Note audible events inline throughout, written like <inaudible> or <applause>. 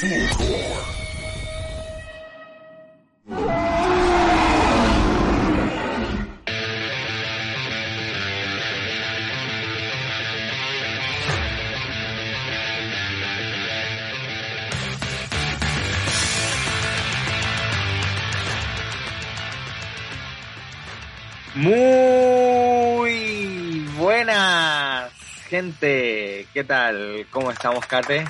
Muy buenas, gente. ¿Qué tal? ¿Cómo estamos, Kate?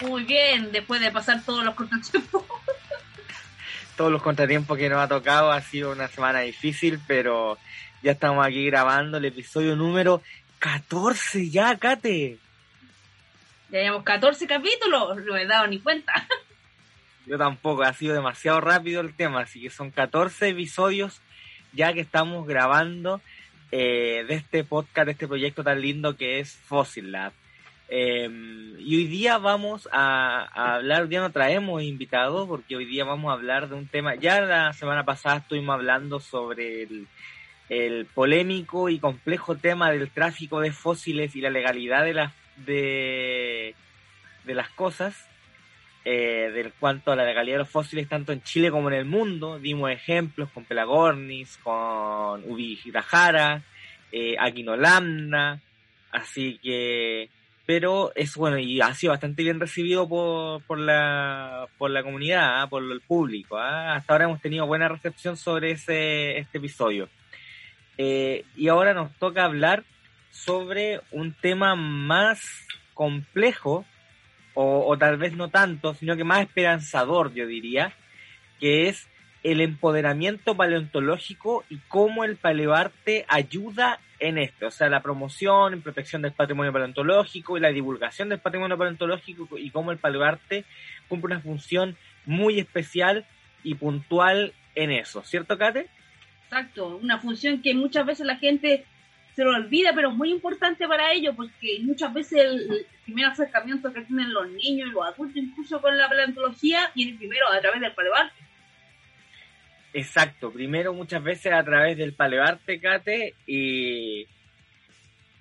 Muy bien, después de pasar todos los contratiempos. <laughs> Todos los contratiempos que nos ha tocado, ha sido una semana difícil, pero ya estamos aquí grabando el episodio número 14 ya, Kate. Ya llevamos 14 capítulos, no he dado ni cuenta. <laughs> Yo tampoco, ha sido demasiado rápido el tema, así que son 14 episodios ya que estamos grabando eh, de este podcast, de este proyecto tan lindo que es Fossil Lab. Em, y hoy día vamos a, hablar, hoy día no traemos invitados porque hoy día vamos a hablar de un tema, ya la semana pasada estuvimos hablando sobre el, polémico y complejo tema del tráfico de fósiles y la legalidad de las de, las cosas eh, del cuanto a la legalidad de los fósiles tanto en Chile como en el mundo. Dimos ejemplos con Pelagornis, con Ubijirajara, eh, Aquinolamna, así que... Pero es bueno y ha sido bastante bien recibido por, por, la, por la comunidad, ¿ah? por el público. ¿ah? Hasta ahora hemos tenido buena recepción sobre ese, este episodio. Eh, y ahora nos toca hablar sobre un tema más complejo o, tal vez no tanto, sino que más esperanzador, yo diría, que es el empoderamiento paleontológico y cómo el paleoarte ayuda en esto, o sea, la promoción y protección del patrimonio paleontológico y la divulgación del patrimonio paleontológico y cómo el paleoarte cumple una función muy especial y puntual en eso, ¿cierto, Kate? Exacto, una función que muchas veces la gente se lo olvida, pero es muy importante para ellos porque muchas veces el, primer acercamiento que tienen los niños y los adultos incluso con la paleontología el primero a través del paleoarte. Exacto, primero muchas veces a través del paleoarte, Kate, y,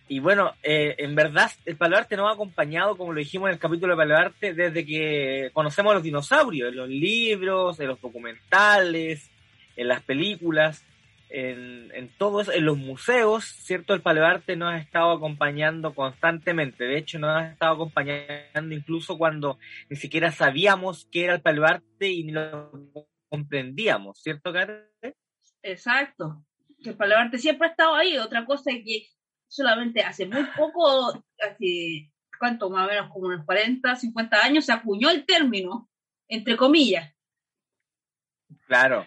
y bueno, eh, en verdad el paleoarte nos ha acompañado, como lo dijimos en el capítulo de paleoarte, desde que conocemos a los dinosaurios, en los libros, en los documentales, en las películas en, en todo eso, en los museos, ¿cierto? El paleoarte nos ha estado acompañando constantemente. De hecho, nos ha estado acompañando incluso cuando ni siquiera sabíamos qué era el paleoarte y ni lo comprendíamos, ¿cierto, Karen? Exacto. El paleoarte siempre ha estado ahí. Otra cosa es que solamente hace muy poco, hace, ¿cuánto? Más o menos como unos 40, 50 años, se acuñó el término, entre comillas. Claro,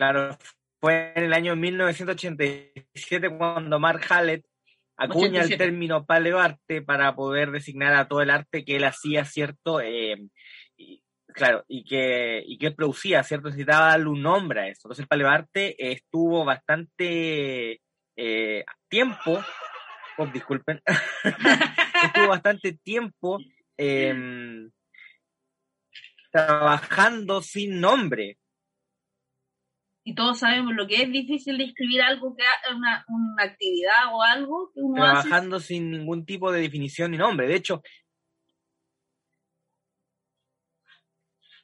Claro, fue en el año 1987 cuando Mark Hallett acuña el término paleoarte para poder designar a todo el arte que él hacía, ¿cierto? Eh, claro, y que, y que producía, ¿cierto? Necesitaba darle un nombre a eso. Entonces el paleoarte estuvo bastante eh, tiempo, oh, disculpen, <laughs> estuvo bastante tiempo em, trabajando sin nombre y todos sabemos lo que es difícil de escribir algo que una, una actividad o algo que uno trabajando sin ningún tipo de definición ni nombre de hecho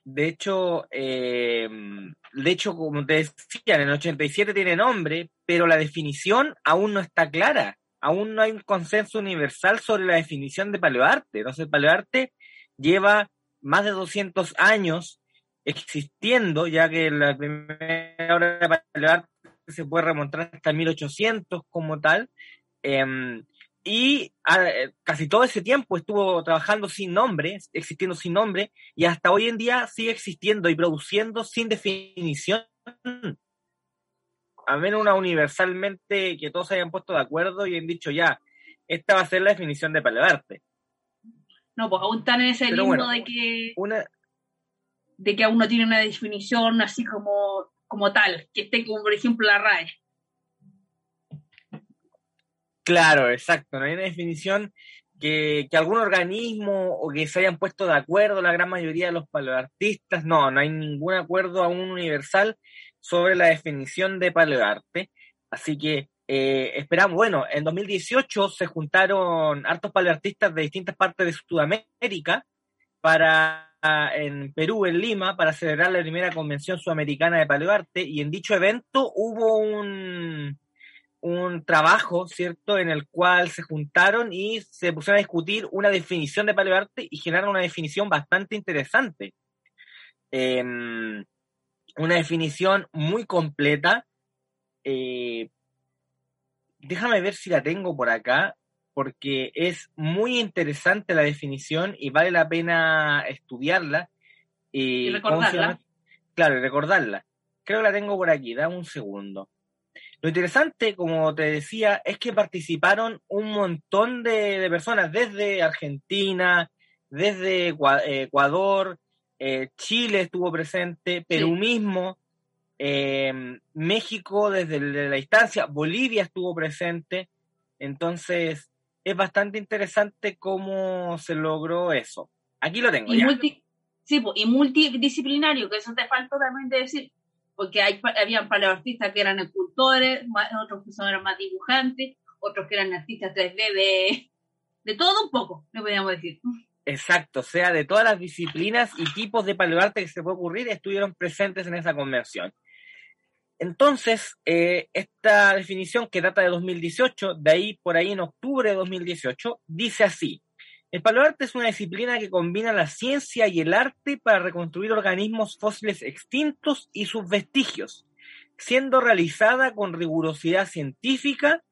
de hecho eh, de hecho como te decía en el 87 tiene nombre pero la definición aún no está clara. Aún no hay un consenso universal sobre la definición de paleoarte. Entonces paleoarte lleva más de 200 años existiendo, ya que la primera hora de paleoarte se puede remontar hasta 1800 como tal, em, y eh, casi todo ese tiempo estuvo trabajando sin nombre, existiendo sin nombre, y hasta hoy en día sigue existiendo y produciendo sin definición. A menos una universalmente que todos se hayan puesto de acuerdo y han dicho ya, esta va a ser la definición de paleoarte. No, pues aún están en ese limbo de que una, de que aún no tiene una definición así como, como tal, que esté como por ejemplo la RAE. Claro, exacto, no hay una definición que, que, algún organismo o que se hayan puesto de acuerdo la gran mayoría de los paleoartistas, no, no hay ningún acuerdo aún universal sobre la definición de paleoarte. Así que eh, esperamos, bueno, en 2018 se juntaron hartos paleoartistas de distintas partes de Sudamérica para en Perú, en Lima, para celebrar la primera convención sudamericana de paleoarte y en dicho evento hubo un, un trabajo, ¿cierto?, en el cual se juntaron y se pusieron a discutir una definición de paleoarte y generaron una definición bastante interesante. Em, una definición muy completa. Eh, déjame ver si la tengo por acá porque es muy interesante la definición y vale la pena estudiarla. y recordarla. Claro, recordarla. Creo que la tengo por aquí, dame un segundo. Lo interesante, como te decía, es que participaron un montón de, personas, desde Argentina, desde Ecuador, eh, Chile estuvo presente, Perú mismo, eh, México desde la distancia, Bolivia estuvo presente. Entonces, es bastante interesante cómo se logró eso. Aquí lo tengo. Y, Multi, sí, y multidisciplinario, que eso te falta también de decir, porque hay, habían paleoartistas que eran escultores, otros que son, eran más dibujantes, otros que eran artistas 3D de, todo un poco, le podríamos decir. Exacto, o sea, de todas las disciplinas y tipos de paleoarte que se puede ocurrir, estuvieron presentes en esa convención. Entonces, eh, esta definición que data de 2018, de ahí por ahí en octubre de 2018, dice así. El paleoarte es una disciplina que combina la ciencia y el arte para reconstruir organismos fósiles extintos y sus vestigios, siendo realizada con rigurosidad científica,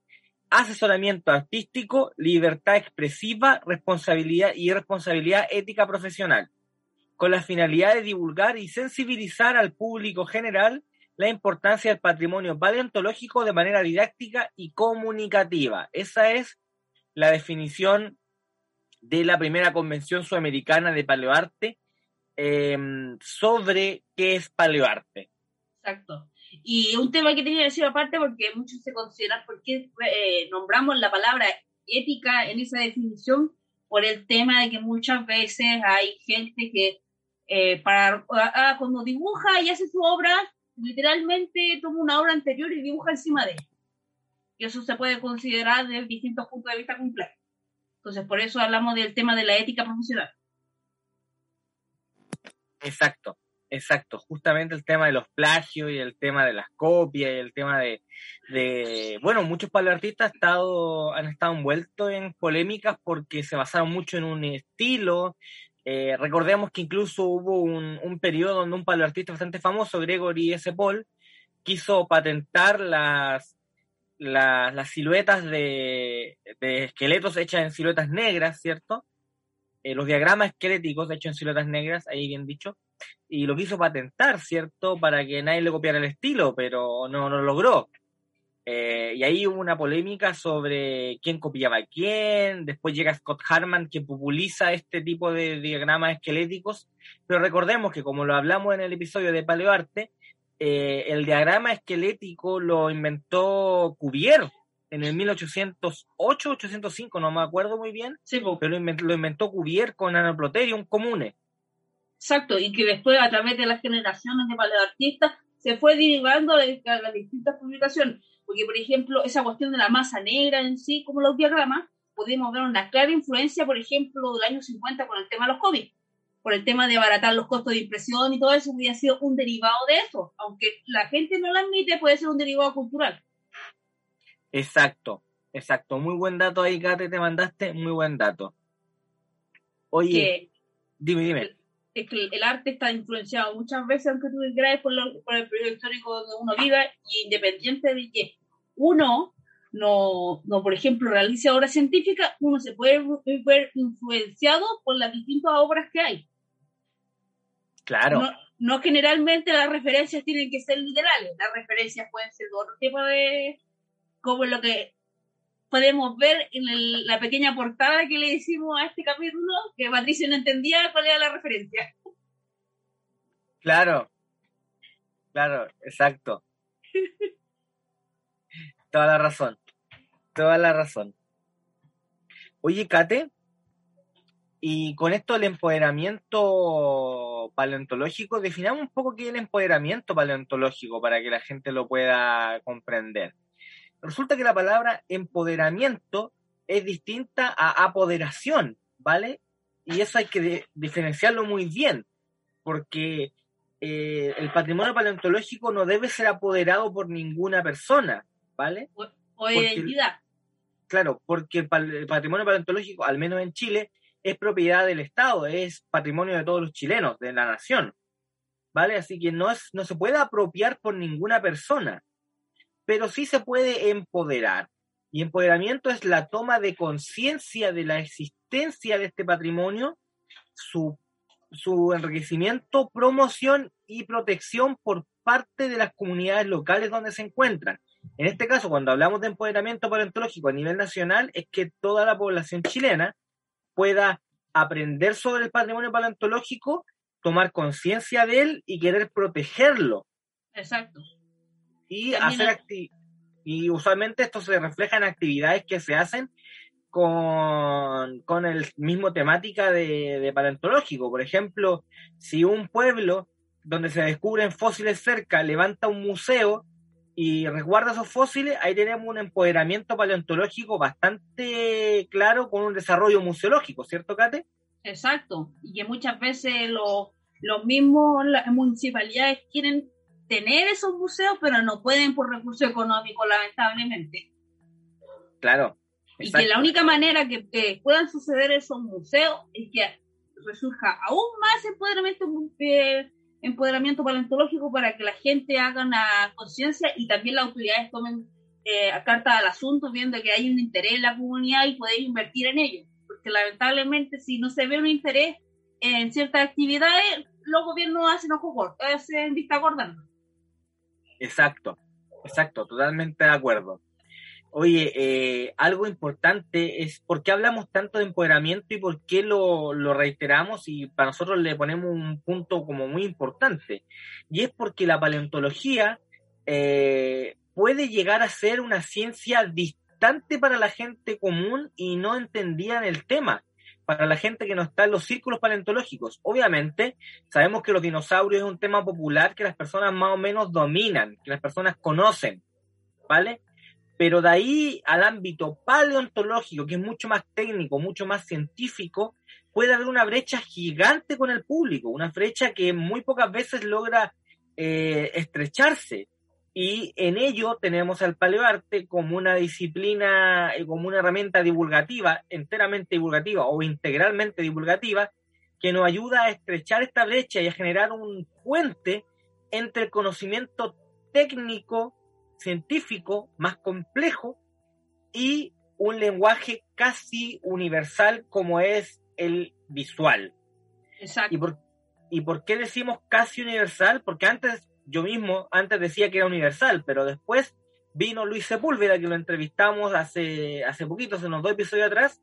asesoramiento artístico, libertad expresiva, responsabilidad y responsabilidad ética profesional, con la finalidad de divulgar y sensibilizar al público general la importancia del patrimonio paleontológico de manera didáctica y comunicativa. Esa es la definición de la primera convención sudamericana de paleoarte em, sobre qué es paleoarte. Exacto. Y un tema que tenía que decir aparte, porque muchos se consideran por qué eh, nombramos la palabra ética en esa definición, por el tema de que muchas veces hay gente que eh, para ah, cuando dibuja y hace su obra literalmente toma una obra anterior y dibuja encima de ella. Y eso se puede considerar desde distintos puntos de vista complejos. Entonces, por eso hablamos del tema de la ética profesional. Exacto, exacto. Justamente el tema de los plagios y el tema de las copias y el tema de, de bueno, muchos paleoartistas han estado, han estado envueltos en polémicas porque se basaron mucho en un estilo, eh, recordemos que incluso hubo un, un, periodo donde un paleoartista bastante famoso, Gregory S. Paul, quiso patentar las, las, siluetas de, esqueletos hechas en siluetas negras, ¿cierto? Eh, los diagramas esqueléticos hechos en siluetas negras, ahí bien dicho, y lo quiso patentar, ¿cierto? Para que nadie le copiara el estilo, pero no, no lo logró. Eh, y ahí hubo una polémica sobre quién copiaba a quién. Después llega Scott Harman que populiza este tipo de diagramas esqueléticos. Pero recordemos que, como lo hablamos en el episodio de Paleoarte, eh, el diagrama esquelético lo inventó Cuvier en el 1808, 805, no me acuerdo muy bien. pero lo inventó, lo inventó Cuvier con Anoploterium comune. Exacto, y que después, a través de las generaciones de paleoartistas, se fue derivando a las distintas publicaciones porque, por ejemplo, esa cuestión de la masa negra en sí, como los diagramas, podemos ver una clara influencia, por ejemplo, del año 50 con el tema de los COVID, por el tema de abaratar los costos de impresión y todo eso, hubiera sido un derivado de eso. Aunque la gente no lo admite, puede ser un derivado cultural. Exacto, exacto. Muy buen dato ahí, Kate, te mandaste, muy buen dato. Oye, dime, dime es que el arte está influenciado muchas veces, aunque tú creas, por, por el periodo histórico donde uno vive, y independiente de que uno no, no, por ejemplo, realice obras científicas, uno se puede ver influenciado por las distintas obras que hay. Claro. No, generalmente las referencias tienen que ser literales, las referencias pueden ser de otro tipo de, como lo que podemos ver en la pequeña portada que le hicimos a este capítulo, que Patricio no entendía cuál era la referencia. Claro, claro, exacto. <laughs> toda la razón, toda la razón. Oye, Kate, y con esto del empoderamiento paleontológico, definamos un poco qué es el empoderamiento paleontológico para que la gente lo pueda comprender. Resulta que la palabra empoderamiento es distinta a apoderación, ¿vale? y eso hay que diferenciarlo muy bien, porque eh, el patrimonio paleontológico no debe ser apoderado por ninguna persona, ¿vale? O, identidad. Claro, porque el patrimonio paleontológico, al menos en Chile, es propiedad del Estado, es patrimonio de todos los chilenos, de la nación. ¿Vale? Así que no, es, no se puede apropiar por ninguna persona, pero sí se puede empoderar. Y empoderamiento es la toma de conciencia de la existencia de este patrimonio, su, su enriquecimiento, promoción y protección por parte de las comunidades locales donde se encuentran. En este caso, cuando hablamos de empoderamiento paleontológico a nivel nacional, es que toda la población chilena pueda aprender sobre el patrimonio paleontológico, tomar conciencia de él y querer protegerlo. Exacto. Y hacer y usualmente esto se refleja en actividades que se hacen con, con el mismo temática de, de paleontológico. Por ejemplo, si un pueblo donde se descubren fósiles cerca levanta un museo, y resguarda esos fósiles, ahí tenemos un empoderamiento paleontológico bastante claro con un desarrollo museológico, ¿cierto, Kate? Exacto, y que muchas veces los, los mismos las municipalidades quieren tener esos museos, pero no pueden por recursos económicos, lamentablemente. Claro. Y que la única manera que, puedan suceder esos museos es que resurja aún más empoderamiento eh, empoderamiento paleontológico para que la gente haga una conciencia y también las autoridades tomen eh, carta al asunto viendo que hay un interés en la comunidad y poder invertir en ello. Porque lamentablemente si no se ve un interés en ciertas actividades, los gobiernos hacen ojo corto, hacen vista gorda. Exacto, exacto, totalmente de acuerdo. Oye, eh, algo importante es por qué hablamos tanto de empoderamiento y por qué lo, reiteramos y para nosotros le ponemos un punto como muy importante. Y es porque la paleontología eh, puede llegar a ser una ciencia distante para la gente común y no entendían el tema, para la gente que no está en los círculos paleontológicos. Obviamente, sabemos que los dinosaurios es un tema popular que las personas más o menos dominan, que las personas conocen, ¿vale? Pero de ahí al ámbito paleontológico, que es mucho más técnico, mucho más científico, puede haber una brecha gigante con el público, una brecha que muy pocas veces logra eh, estrecharse. Y en ello tenemos al paleoarte como una disciplina, eh, como una herramienta divulgativa, enteramente divulgativa o integralmente divulgativa, que nos ayuda a estrechar esta brecha y a generar un puente entre el conocimiento técnico científico más complejo y un lenguaje casi universal como es el visual. Exacto. ¿Y por, ¿Y por qué decimos casi universal? Porque antes, yo mismo, antes decía que era universal, pero después vino Luis Sepúlveda, que lo entrevistamos hace, hace poquito, hace unos dos episodios atrás,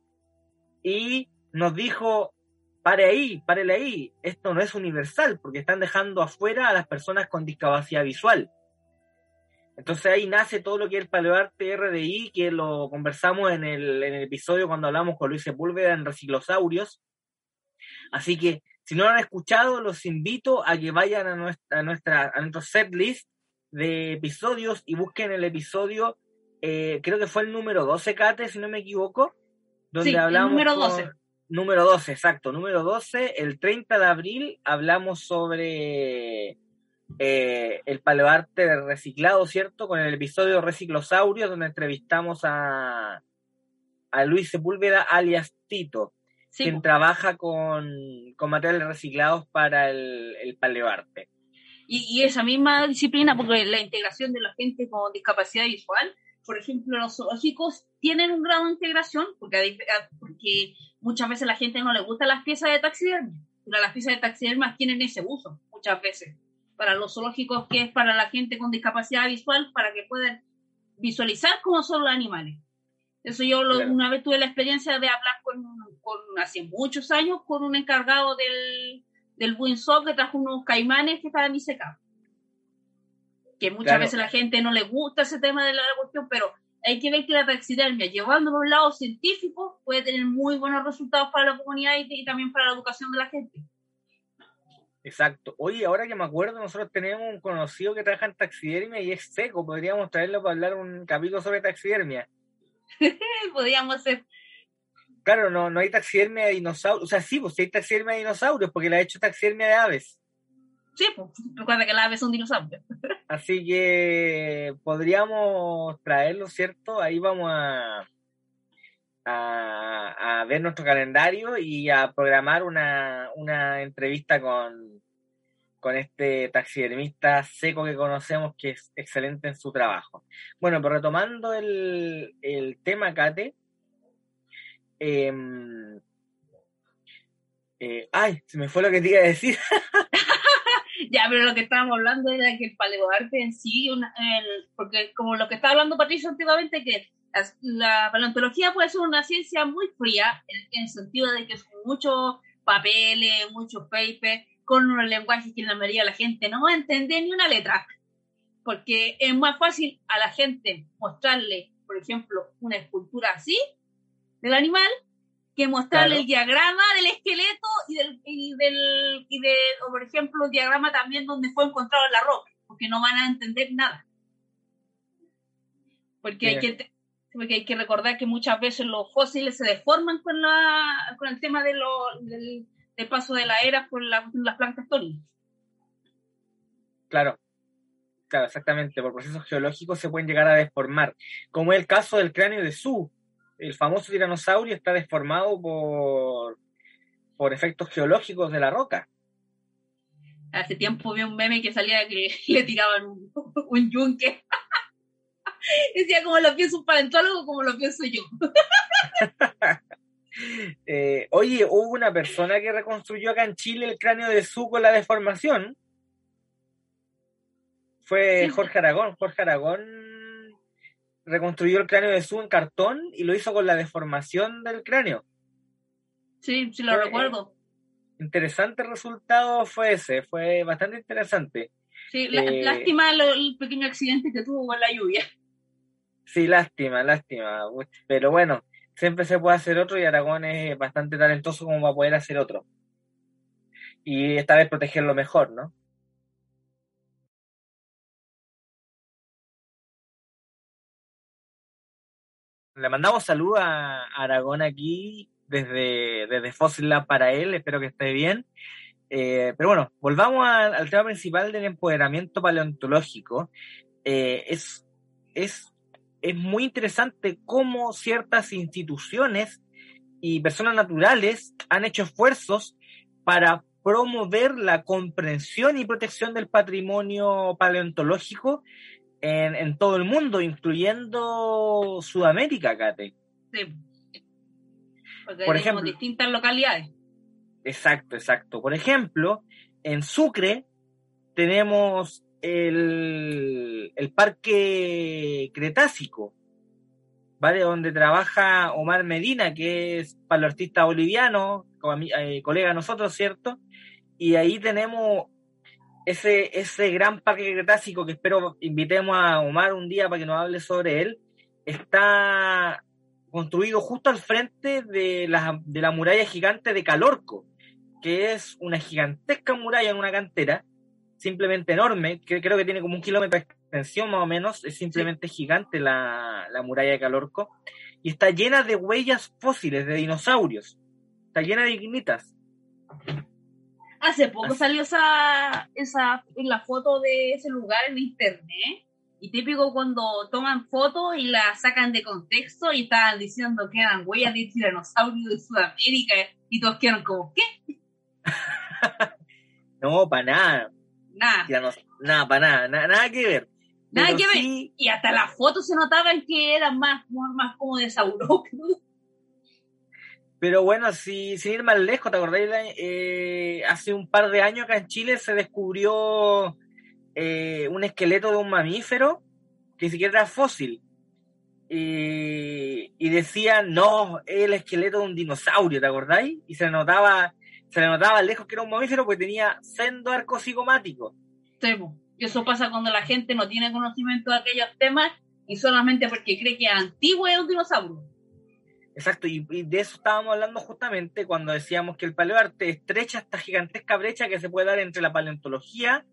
y nos dijo, pare ahí, párele ahí, esto no es universal, porque están dejando afuera a las personas con discapacidad visual. Entonces ahí nace todo lo que es el paleoarte RDI, que lo conversamos en el, en el episodio cuando hablamos con Luis Sepúlveda en Reciclosaurios. Así que si no lo han escuchado, los invito a que vayan a nuestra, a nuestra a nuestro set list de episodios y busquen el episodio, eh, creo que fue el número 12, Kate, si no me equivoco, donde hablamos... El número 12. número 12, exacto, número 12, el 30 de abril hablamos sobre eh, el paleoarte reciclado, ¿cierto? Con el episodio Reciclosaurio, donde entrevistamos a, a Luis Sepúlveda, alias Tito, quien trabaja con, materiales reciclados para el, el paleoarte. Y, esa misma disciplina, porque la integración de la gente con discapacidad visual, por ejemplo, los zoológicos tienen un grado de integración, porque, porque muchas veces a la gente no le gustan las piezas de taxidermia, pero las piezas de taxidermia tienen ese uso, muchas veces para los zoológicos, que es para la gente con discapacidad visual, para que puedan visualizar cómo son los animales. Eso yo una vez tuve la experiencia de hablar con, con, hace muchos años con un encargado del, del Buinsoft que trajo unos caimanes que estaban disecados. Que muchas veces la gente no le gusta ese tema de la cuestión, pero hay que ver que la taxidermia, llevándolo a un lado científico, puede tener muy buenos resultados para la comunidad y también para la educación de la gente. Exacto. Oye, ahora que me acuerdo, nosotros tenemos un conocido que trabaja en taxidermia y es seco. Podríamos traerlo para hablar un capítulo sobre taxidermia. <laughs> Podríamos hacer. Claro, no, no hay taxidermia de dinosaurios. O sea, sí, pues hay taxidermia de dinosaurios, porque la ha hecho taxidermia de aves. Sí, pues recuerda que las aves son dinosaurios. <laughs> Así que podríamos traerlo, ¿cierto? Ahí vamos a, a, ver nuestro calendario y a programar una, una entrevista con, con este taxidermista seco que conocemos que es excelente en su trabajo. Bueno, pero retomando el, el tema, Kate, em, eh, ay, se me fue lo que te iba a decir. <laughs> <laughs> ya, pero lo que estábamos hablando era que el paleoarte en sí, porque como lo que estaba hablando Patricio antiguamente, que la, paleontología puede ser una ciencia muy fría, en, en el sentido de que son muchos papeles, muchos papers, con unos lenguajes que la mayoría de la gente no va a entender ni una letra. Porque es más fácil a la gente mostrarle, por ejemplo, una escultura así del animal que mostrarle Claro. el diagrama del esqueleto y del, y del, y de, o por ejemplo, el diagrama también donde fue encontrado la roca, porque no van a entender nada. Porque hay, que, porque hay que recordar que muchas veces los fósiles se deforman con, la, con el tema de lo, del, del paso de la era por la- las plantas tectónicas. Claro, claro, exactamente. Por procesos geológicos se pueden llegar a deformar, como es el caso del cráneo de Su. El famoso tiranosaurio está deformado por, por efectos geológicos de la roca. Hace tiempo vi un meme que salía que <laughs> le tiraban un, un yunque. <laughs> Decía como lo piensa un paleontólogo, como lo pienso yo. <laughs> Eh, oye, hubo una persona que reconstruyó acá en Chile el cráneo de Su con la deformación. Fue. Jorge Aragón. Jorge Aragón reconstruyó el cráneo de Su en cartón y lo hizo con la deformación del cráneo. Sí, sí lo Fue- recuerdo. Interesante resultado fue ese, fue bastante interesante. Sí, eh, lástima lo- el pequeño accidente que tuvo con la lluvia. Sí, lástima, lástima. Pero bueno, siempre se puede hacer otro y Aragón es bastante talentoso como para poder hacer otro. Y esta vez protegerlo mejor, ¿no? Le mandamos salud a Aragón aquí desde, desde Fossil Lab para él, espero que esté bien. Eh, pero bueno, volvamos al, al tema principal del empoderamiento paleontológico. Eh, es, es, es muy interesante cómo ciertas instituciones y personas naturales han hecho esfuerzos para promover la comprensión y protección del patrimonio paleontológico en, en todo el mundo, incluyendo Sudamérica, Kate. Sí. Porque Por tenemos ejemplo. distintas localidades. Exacto, exacto. Por ejemplo, en Sucre tenemos el, el Parque Cretácico, ¿vale? Donde trabaja Omar Medina, que es paleoartista boliviano, como ami- eh, colega de nosotros, ¿cierto? Y ahí tenemos ese, ese gran Parque Cretácico que espero invitemos a Omar un día para que nos hable sobre él. Está construido justo al frente de la, de la muralla gigante de Calorco, que es una gigantesca muralla en una cantera, simplemente enorme, que creo que tiene como un kilómetro de extensión más o menos, es simplemente gigante la, la muralla de Calorco, y está llena de huellas fósiles de dinosaurios, está llena de ignitas. Hace poco Así- salió esa, esa en la foto de ese lugar en internet. Y típico cuando toman fotos y la sacan de contexto y estaban diciendo que eran huellas de tiranosaurio de Sudamérica y todos quedaron como, ¿qué? <laughs> No, para nada, Nada. ya no- nada, para nada, na- nada que ver. Nada Pero que ver. sí- Y hasta las fotos se notaban que eran más, más, como de. Pero bueno, si, sin ir más lejos, ¿te acordáis? eh, hace un par de años acá en Chile se descubrió eh, un esqueleto de un mamífero que ni siquiera era fósil. Y, y decían, no, es el esqueleto de un dinosaurio, ¿te acordáis? Y se notaba, se le notaba lejos que era un mamífero porque tenía sendo arco cigomático. Sí, eso pasa cuando la gente no tiene conocimiento de aquellos temas y solamente porque cree que es antiguo es un dinosaurio. Exacto, y, y de eso estábamos hablando justamente cuando decíamos que el paleoarte estrecha esta gigantesca brecha que se puede dar entre la paleontología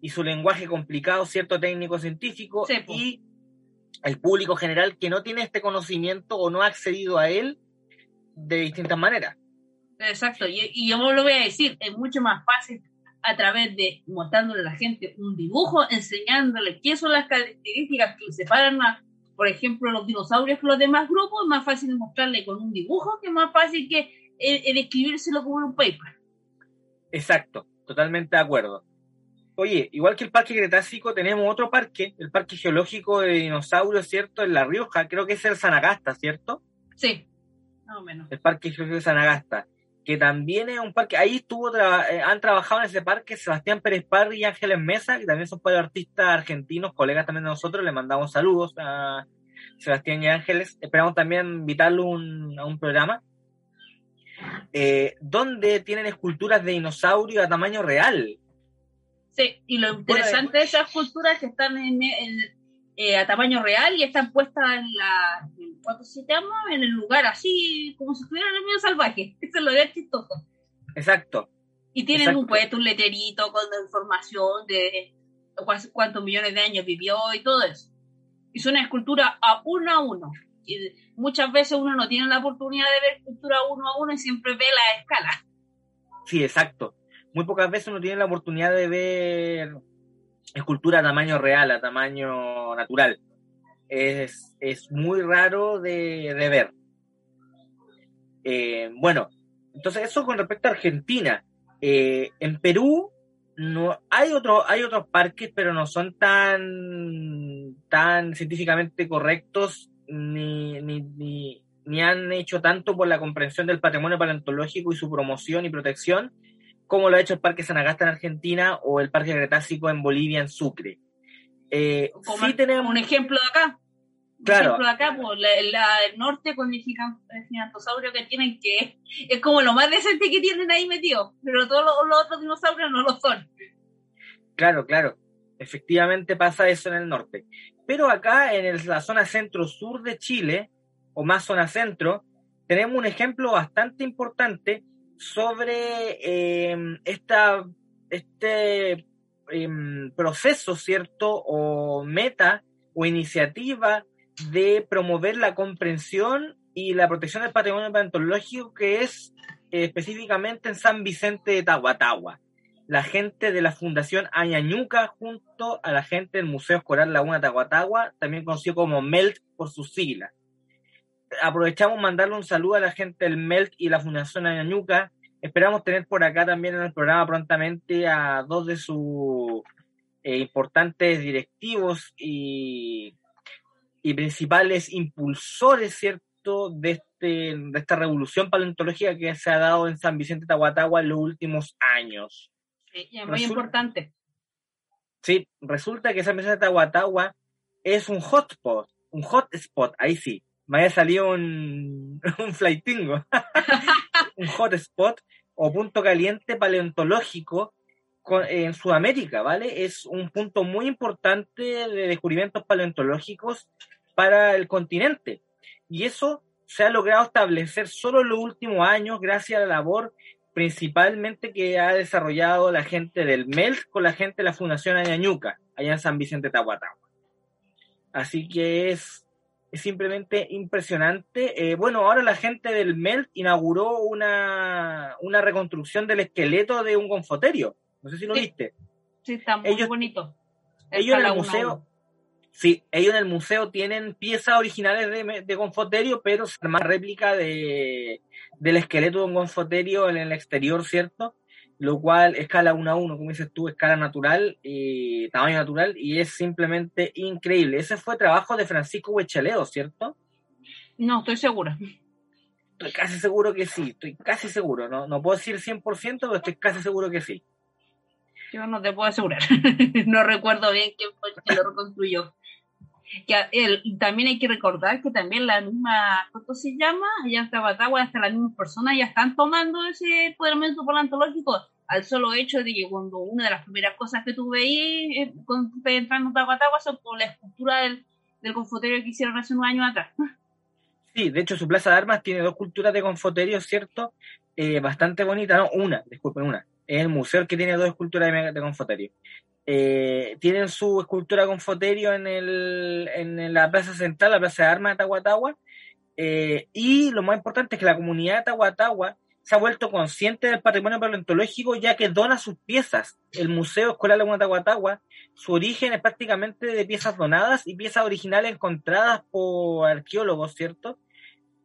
y su lenguaje complicado, cierto técnico científico, Sí, y el público general que no tiene este conocimiento o no ha accedido a él de distintas maneras. Exacto, y, y yo lo voy a decir, es mucho más fácil a través de mostrándole a la gente un dibujo, enseñándole qué son las características que separan, a, por ejemplo, los dinosaurios que los demás grupos, es más fácil mostrarle con un dibujo que es más fácil que eh, eh, describírselo como un paper. Exacto, totalmente de acuerdo. Oye, igual que el Parque Cretácico, tenemos otro parque, el Parque Geológico de Dinosaurios, ¿cierto? En La Rioja, creo que es el Sanagasta, ¿cierto? Sí, más o menos. El Parque Geológico de Sanagasta que también es un parque, ahí estuvo eh, han trabajado en ese parque Sebastián Pérez Parri y Ángeles Mesa, que también son artistas argentinos, colegas también de nosotros, le mandamos saludos a Sebastián y Ángeles, esperamos también invitarlo a un programa, eh, donde tienen esculturas de dinosaurio a tamaño real. Sí, y lo interesante de esas esculturas que están en, eh, a tamaño real y están puestas en la, ¿cuánto se llama? En el lugar así, como si estuvieran en el medio salvaje. <laughs> Eso es lo de chistoso. Exacto. Y tienen un puesto, un letrerito con la información de cuántos millones de años vivió y todo eso. Y son escultura a uno a uno. Y muchas veces uno no tiene la oportunidad de ver escultura uno a uno y siempre ve la escala. Sí, exacto. Muy pocas veces uno tiene la oportunidad de ver escultura a tamaño real, a tamaño natural. Es, es muy raro de, ver. Eh, bueno, entonces eso con respecto a Argentina. Eh, en Perú no hay otro, hay otros parques, pero no son tan, tan científicamente correctos ni, ni, ni, ni han hecho tanto por la comprensión del patrimonio paleontológico y su promoción y protección como lo ha hecho el Parque Sanagasta en Argentina o el Parque Cretácico en Bolivia, en Sucre. Eh, sí tenemos un ejemplo de acá. Claro. Un ejemplo de acá, pues, la, el norte con el gigantosaurio que tienen, que es como lo más decente que tienen ahí metido, pero todos los, otros dinosaurios no lo son. Claro, claro. Efectivamente pasa eso en el norte. Pero acá en la zona centro-sur de Chile, o más zona centro, tenemos un ejemplo bastante importante sobre em, esta, este em, proceso, ¿cierto? O meta o iniciativa de promover la comprensión y la protección del patrimonio paleontológico que es específicamente en San Vicente de Tahuatahua. La gente de la Fundación Añañuca junto a la gente del Museo Escolar Laguna Tahuatahua, también conocido como MELT por sus siglas aprovechamos mandarle un saludo a la gente del MELT y la Fundación Añañuca. Esperamos tener por acá también en el programa prontamente a dos de sus eh, importantes directivos y, y, principales impulsores, ¿cierto?, de, este, de esta revolución paleontológica que se ha dado en San Vicente Tahuatahua en los últimos años. Sí, es muy importante. Sí, resulta que San Vicente Tahuatahua es un hotspot, un hotspot, ahí sí, me haya salido un, <laughs> un flightingo, <laughs> un hotspot o punto caliente paleontológico en Sudamérica, ¿vale? Es un punto muy importante de descubrimientos paleontológicos para el continente. Y eso se ha logrado establecer solo en los últimos años gracias a la labor principalmente que ha desarrollado la gente del MELT con la gente de la Fundación Añañuca, allá en San Vicente Tahuatahua. Así que es es simplemente impresionante. Eh, bueno, ahora la gente del MELT inauguró una, una reconstrucción del esqueleto de un confoterio. No sé si lo viste. Sí, está muy bonito. ellos en el museo, sí, ellos en el museo tienen piezas originales de, de confoterio, pero más réplica de, del esqueleto de un confoterio en el exterior, ¿cierto? Lo cual escala 1 a 1, como dices tú, escala natural, y tamaño natural, y es simplemente increíble. Ese fue trabajo de Francisco Huecheleo, ¿cierto? No, estoy segura. Estoy casi seguro que sí, estoy casi seguro. No, no puedo decir 100%, pero estoy casi seguro que sí. Yo no te puedo asegurar. <laughs> no recuerdo bien quién fue el que lo reconstruyó. Que también hay que recordar que también la misma, ¿cómo se llama? Allá en Tabatagua, hasta las mismas personas ya están tomando ese empoderamiento paleontológico al solo hecho de que cuando una de las primeras cosas que tuve ahí eh, cuando entrando en Tabatagua son con la escultura del, del confoterio que hicieron hace unos años atrás. Sí, de hecho su plaza de armas tiene dos culturas de confoterio, ¿cierto? Eh, bastante bonita, no, una, disculpen, una. Es el museo que tiene dos esculturas de, de confoterio. Eh, tienen su escultura con foterio en, el, en la plaza central, la plaza de armas de Tahuatahua, Eh, y lo más importante es que la comunidad de Tahuatahua se ha vuelto consciente del patrimonio paleontológico ya que dona sus piezas. El Museo Escolar Laguna Tahuatahua, su origen es prácticamente de piezas donadas y piezas originales encontradas por arqueólogos, ¿cierto?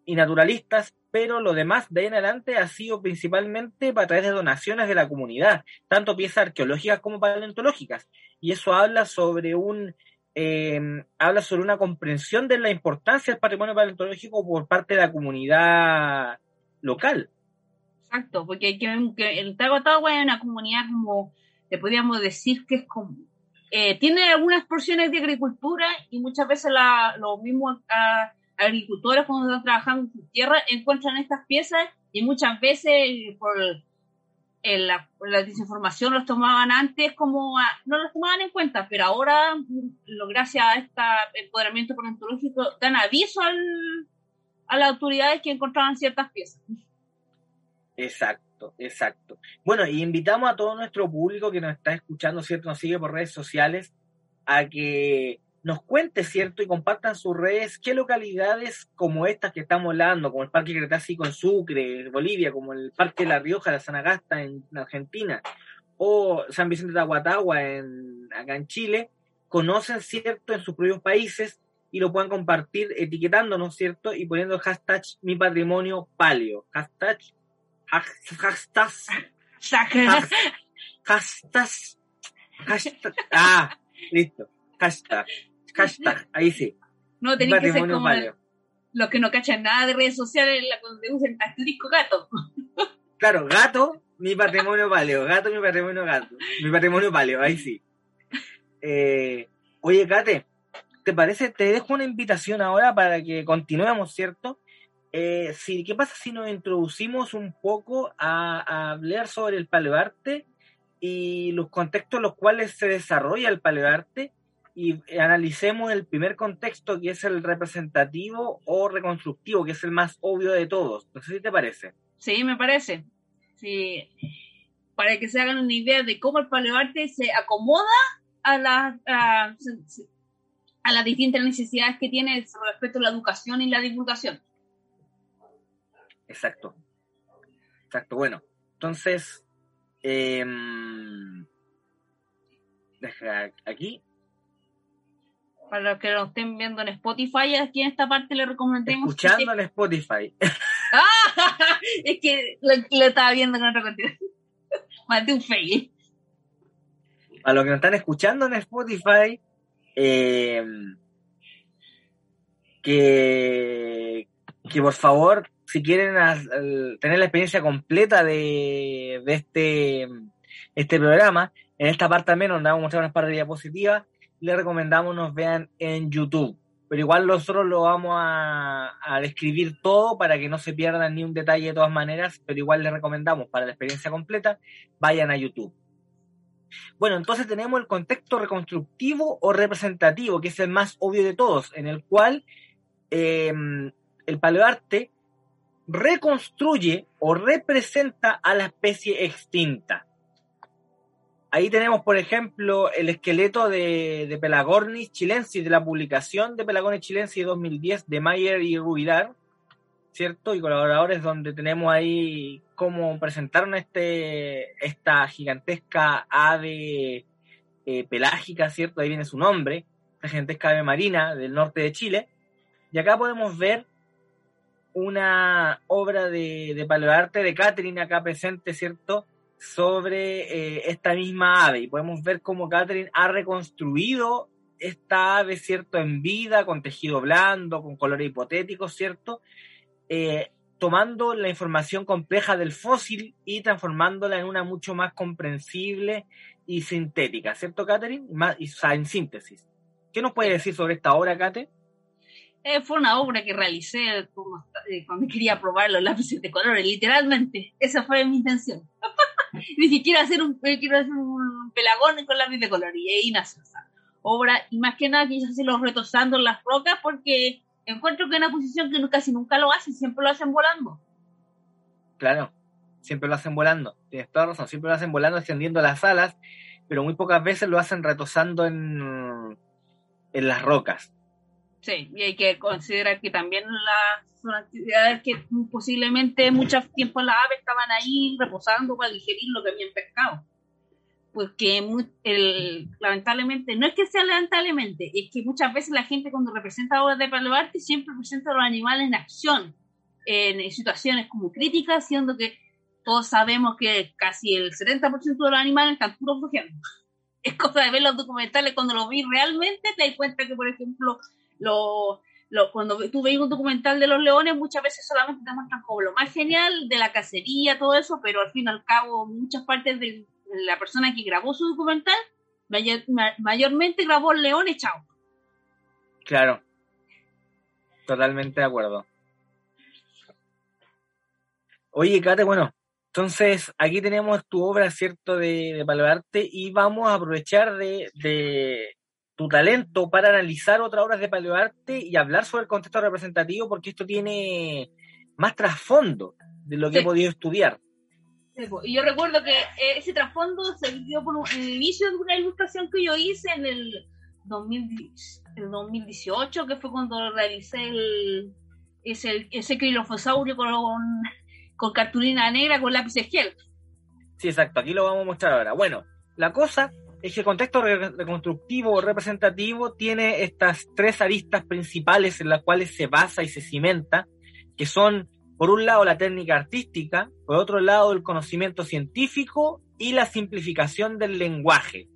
Y naturalistas, pero lo demás de ahí en adelante ha sido principalmente a través de donaciones de la comunidad, tanto piezas arqueológicas como paleontológicas. Y eso habla sobre un eh, habla sobre una comprensión de la importancia del patrimonio paleontológico por parte de la comunidad local. Exacto, porque que, el Tahuatahua es una comunidad como, le podríamos decir que es como, eh, tiene algunas porciones de agricultura y muchas veces la, los mismos agricultores cuando están trabajando en su tierra encuentran estas piezas y muchas veces por la, desinformación los tomaban antes como no los tomaban en cuenta, pero ahora gracias a este empoderamiento paleontológico dan aviso a las autoridades que encontraban ciertas piezas. Exacto, exacto. Bueno, y invitamos a todo nuestro público que nos está escuchando, ¿cierto? Nos sigue por redes sociales, a que nos cuente, ¿cierto? Y compartan sus redes, qué localidades como estas que estamos hablando, como el Parque Cretácico en Sucre, Bolivia, como el Parque La Rioja, la Sanagasta en Argentina, o San Vicente de Aguatagua en, acá en Chile, conocen, ¿cierto?, en sus propios países y lo puedan compartir etiquetándonos, ¿cierto? Y poniendo el hashtag mi patrimonio paleo. Hashtag Hashtag. Hashtag. Hashtag. Ah, listo. Hashtag. Hashtag. Ahí sí. No, tenéis que ser como los que no cachan nada de redes sociales, la donde usen asterisco gato. <laughs> Claro, gato, mi patrimonio paleo. Gato, mi patrimonio gato. Mi patrimonio paleo, ahí sí. Eh, oye, Kate, ¿te parece? Te dejo una invitación ahora para que continuemos, ¿cierto? Eh, sí, ¿qué pasa si nos introducimos un poco a, hablar sobre el paleoarte y los contextos en los cuales se desarrolla el paleoarte y analicemos el primer contexto que es el representativo o reconstructivo, que es el más obvio de todos. No sé si te parece. Sí, me parece. Sí. Para que se hagan una idea de cómo el paleoarte se acomoda a, la, a, a las distintas necesidades que tiene respecto a la educación y la divulgación. Exacto. Exacto. Bueno, entonces, em, deja aquí. Para los que lo estén viendo en Spotify, aquí en esta parte le recomendemos. Escuchando en Spotify. <laughs> es que lo, estaba viendo con otro contenido. <laughs> De un fail. A los que nos están escuchando en Spotify, em, que, que por favor si quieren tener la experiencia completa de, este, este programa, en esta parte también donde vamos a mostrar unas par de diapositivas, les recomendamos nos vean en YouTube. Pero igual nosotros lo vamos a, describir todo para que no se pierdan ni un detalle de todas maneras, pero igual les recomendamos para la experiencia completa, vayan a YouTube. Bueno, entonces tenemos el contexto reconstructivo o representativo, que es el más obvio de todos, en el cual eh, el paleoarte reconstruye o representa a la especie extinta. Ahí tenemos, por ejemplo, el esqueleto de, Pelagornis chilensis, de la publicación de Pelagornis chilensis de 2010 de Mayer y Ruidar, ¿cierto? Y colaboradores donde tenemos ahí cómo presentaron este, esta gigantesca ave eh, pelágica, ¿cierto? Ahí viene su nombre, la gigantesca ave marina del norte de Chile. Y acá podemos ver una obra de, de paleoarte de Catherine acá presente, ¿cierto? Sobre eh, esta misma ave. Y podemos ver cómo Catherine ha reconstruido esta ave, ¿cierto? En vida, con tejido blando, con colores hipotéticos, ¿cierto? Eh, tomando la información compleja del fósil y transformándola en una mucho más comprensible y sintética, ¿cierto, Catherine? Más, y, en síntesis. ¿Qué nos puede decir sobre esta obra, Kate? Eh, fue una obra que realicé eh, cuando quería probar los lápices de colores, literalmente. Esa fue mi intención. <laughs> Ni siquiera hacer un, eh, quiero hacer un pelagón con lápiz de color. Y ahí nació esa obra. Y más que nada quise hacerlo retosando en las rocas porque encuentro que es una posición que casi nunca lo hacen, siempre lo hacen volando. Claro, siempre lo hacen volando. Tienes toda razón, siempre lo hacen volando, extendiendo las alas, pero muy pocas veces lo hacen retosando en, en las rocas. Sí, y hay que considerar que también las actividades que posiblemente mucho tiempo las aves estaban ahí reposando para digerir lo que habían pescado. Pues que el, lamentablemente, no es que sea lamentablemente, es que muchas veces la gente cuando representa obras de Palo Arte siempre presenta a los animales en acción, en, situaciones como críticas, siendo que todos sabemos que casi el 70% de los animales están puros flojeando. <laughs> Es cosa de ver los documentales, cuando los vi realmente te das cuenta que, por ejemplo, los cuando tú veis un documental de los leones, muchas veces solamente te muestran como lo más genial de la cacería, todo eso, pero al fin y al cabo, muchas partes de la persona que grabó su documental, mayormente grabó el león echado. Claro, totalmente de acuerdo. Oye, Kate, bueno, entonces aquí tenemos tu obra, ¿cierto?, de, de y vamos a aprovechar de, tu talento para analizar otras obras de paleoarte y hablar sobre el contexto representativo, porque esto tiene más trasfondo de lo que he podido estudiar. y yo recuerdo que ese trasfondo se dio por el inicio de una ilustración que yo hice en el, 2018, que fue cuando realicé el, ese, ese crilofosaurio con, con cartulina negra con lápices gel. Sí, exacto, aquí lo vamos a mostrar ahora. Bueno, la cosa es que el contexto reconstructivo representativo tiene estas tres aristas principales en las cuales se basa y se cimenta, que son, por un lado, la técnica artística, por otro lado, el conocimiento científico y la simplificación del lenguaje.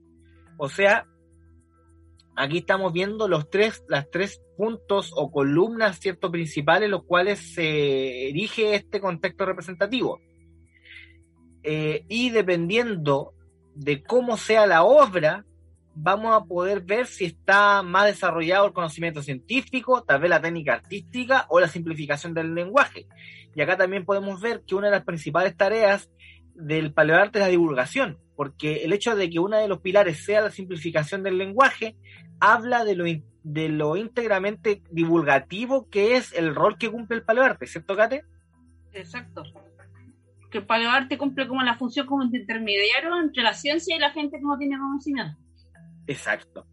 O sea, aquí estamos viendo los tres, las tres puntos o columnas, cierto, principales, los cuales se erige este contexto representativo. Eh, y dependiendo de cómo sea la obra, vamos a poder ver si está más desarrollado el conocimiento científico, tal vez la técnica artística o la simplificación del lenguaje. Y acá también podemos ver que una de las principales tareas del paleoarte es la divulgación, porque el hecho de que uno de los pilares sea la simplificación del lenguaje habla de lo, de lo íntegramente divulgativo que es el rol que cumple el paleoarte, ¿cierto, Kate? Exacto que el paleoarte cumple como la función como intermediario entre la ciencia y la gente que no tiene conocimiento. Exacto.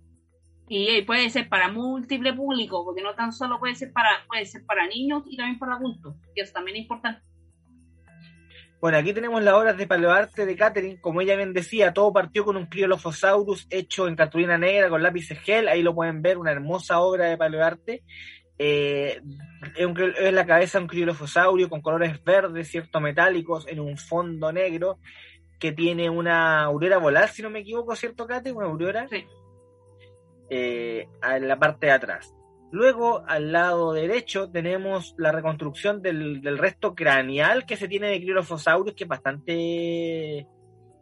Y puede ser para múltiple público, porque no tan solo puede ser para, puede ser para niños y también para adultos, que eso también es importante. Bueno, aquí tenemos las obras de paleoarte de Catherine. Como ella bien decía, todo partió con un Criolophosaurus hecho en cartulina negra con lápices gel. Ahí lo pueden ver, una hermosa obra de paleoarte. Eh, es, la cabeza de un criolofosaurio con colores verdes, cierto, metálicos, en un fondo negro, que tiene una aurora volar, si no me equivoco, ¿cierto, Kate? Una aurora. Sí. Eh, en la parte de atrás. Luego, al lado derecho, tenemos la reconstrucción del, resto craneal que se tiene de Criolophosaurus, que es bastante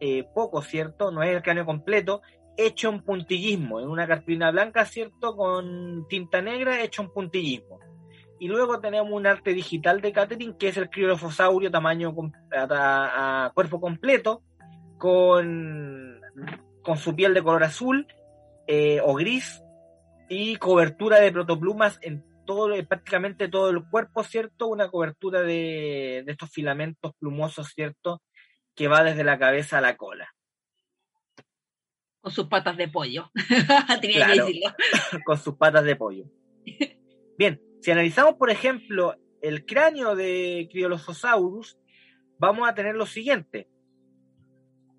eh, poco, ¿cierto? No es el cráneo completo, hecho en puntillismo, en una cartulina blanca, ¿cierto? Con tinta negra, hecho en puntillismo. Y luego tenemos un arte digital de Catherine, que es el criolofosaurio tamaño a, cuerpo completo, con, con su piel de color azul eh, o gris y cobertura de protoplumas en todo, prácticamente todo el cuerpo, ¿cierto? Una cobertura de, de estos filamentos plumosos, ¿cierto? Que va desde la cabeza a la cola con sus patas de pollo. <laughs> <laughs> con sus patas de pollo. <laughs> Bien, si analizamos, por ejemplo, el cráneo de Criolophosaurus, vamos a tener lo siguiente.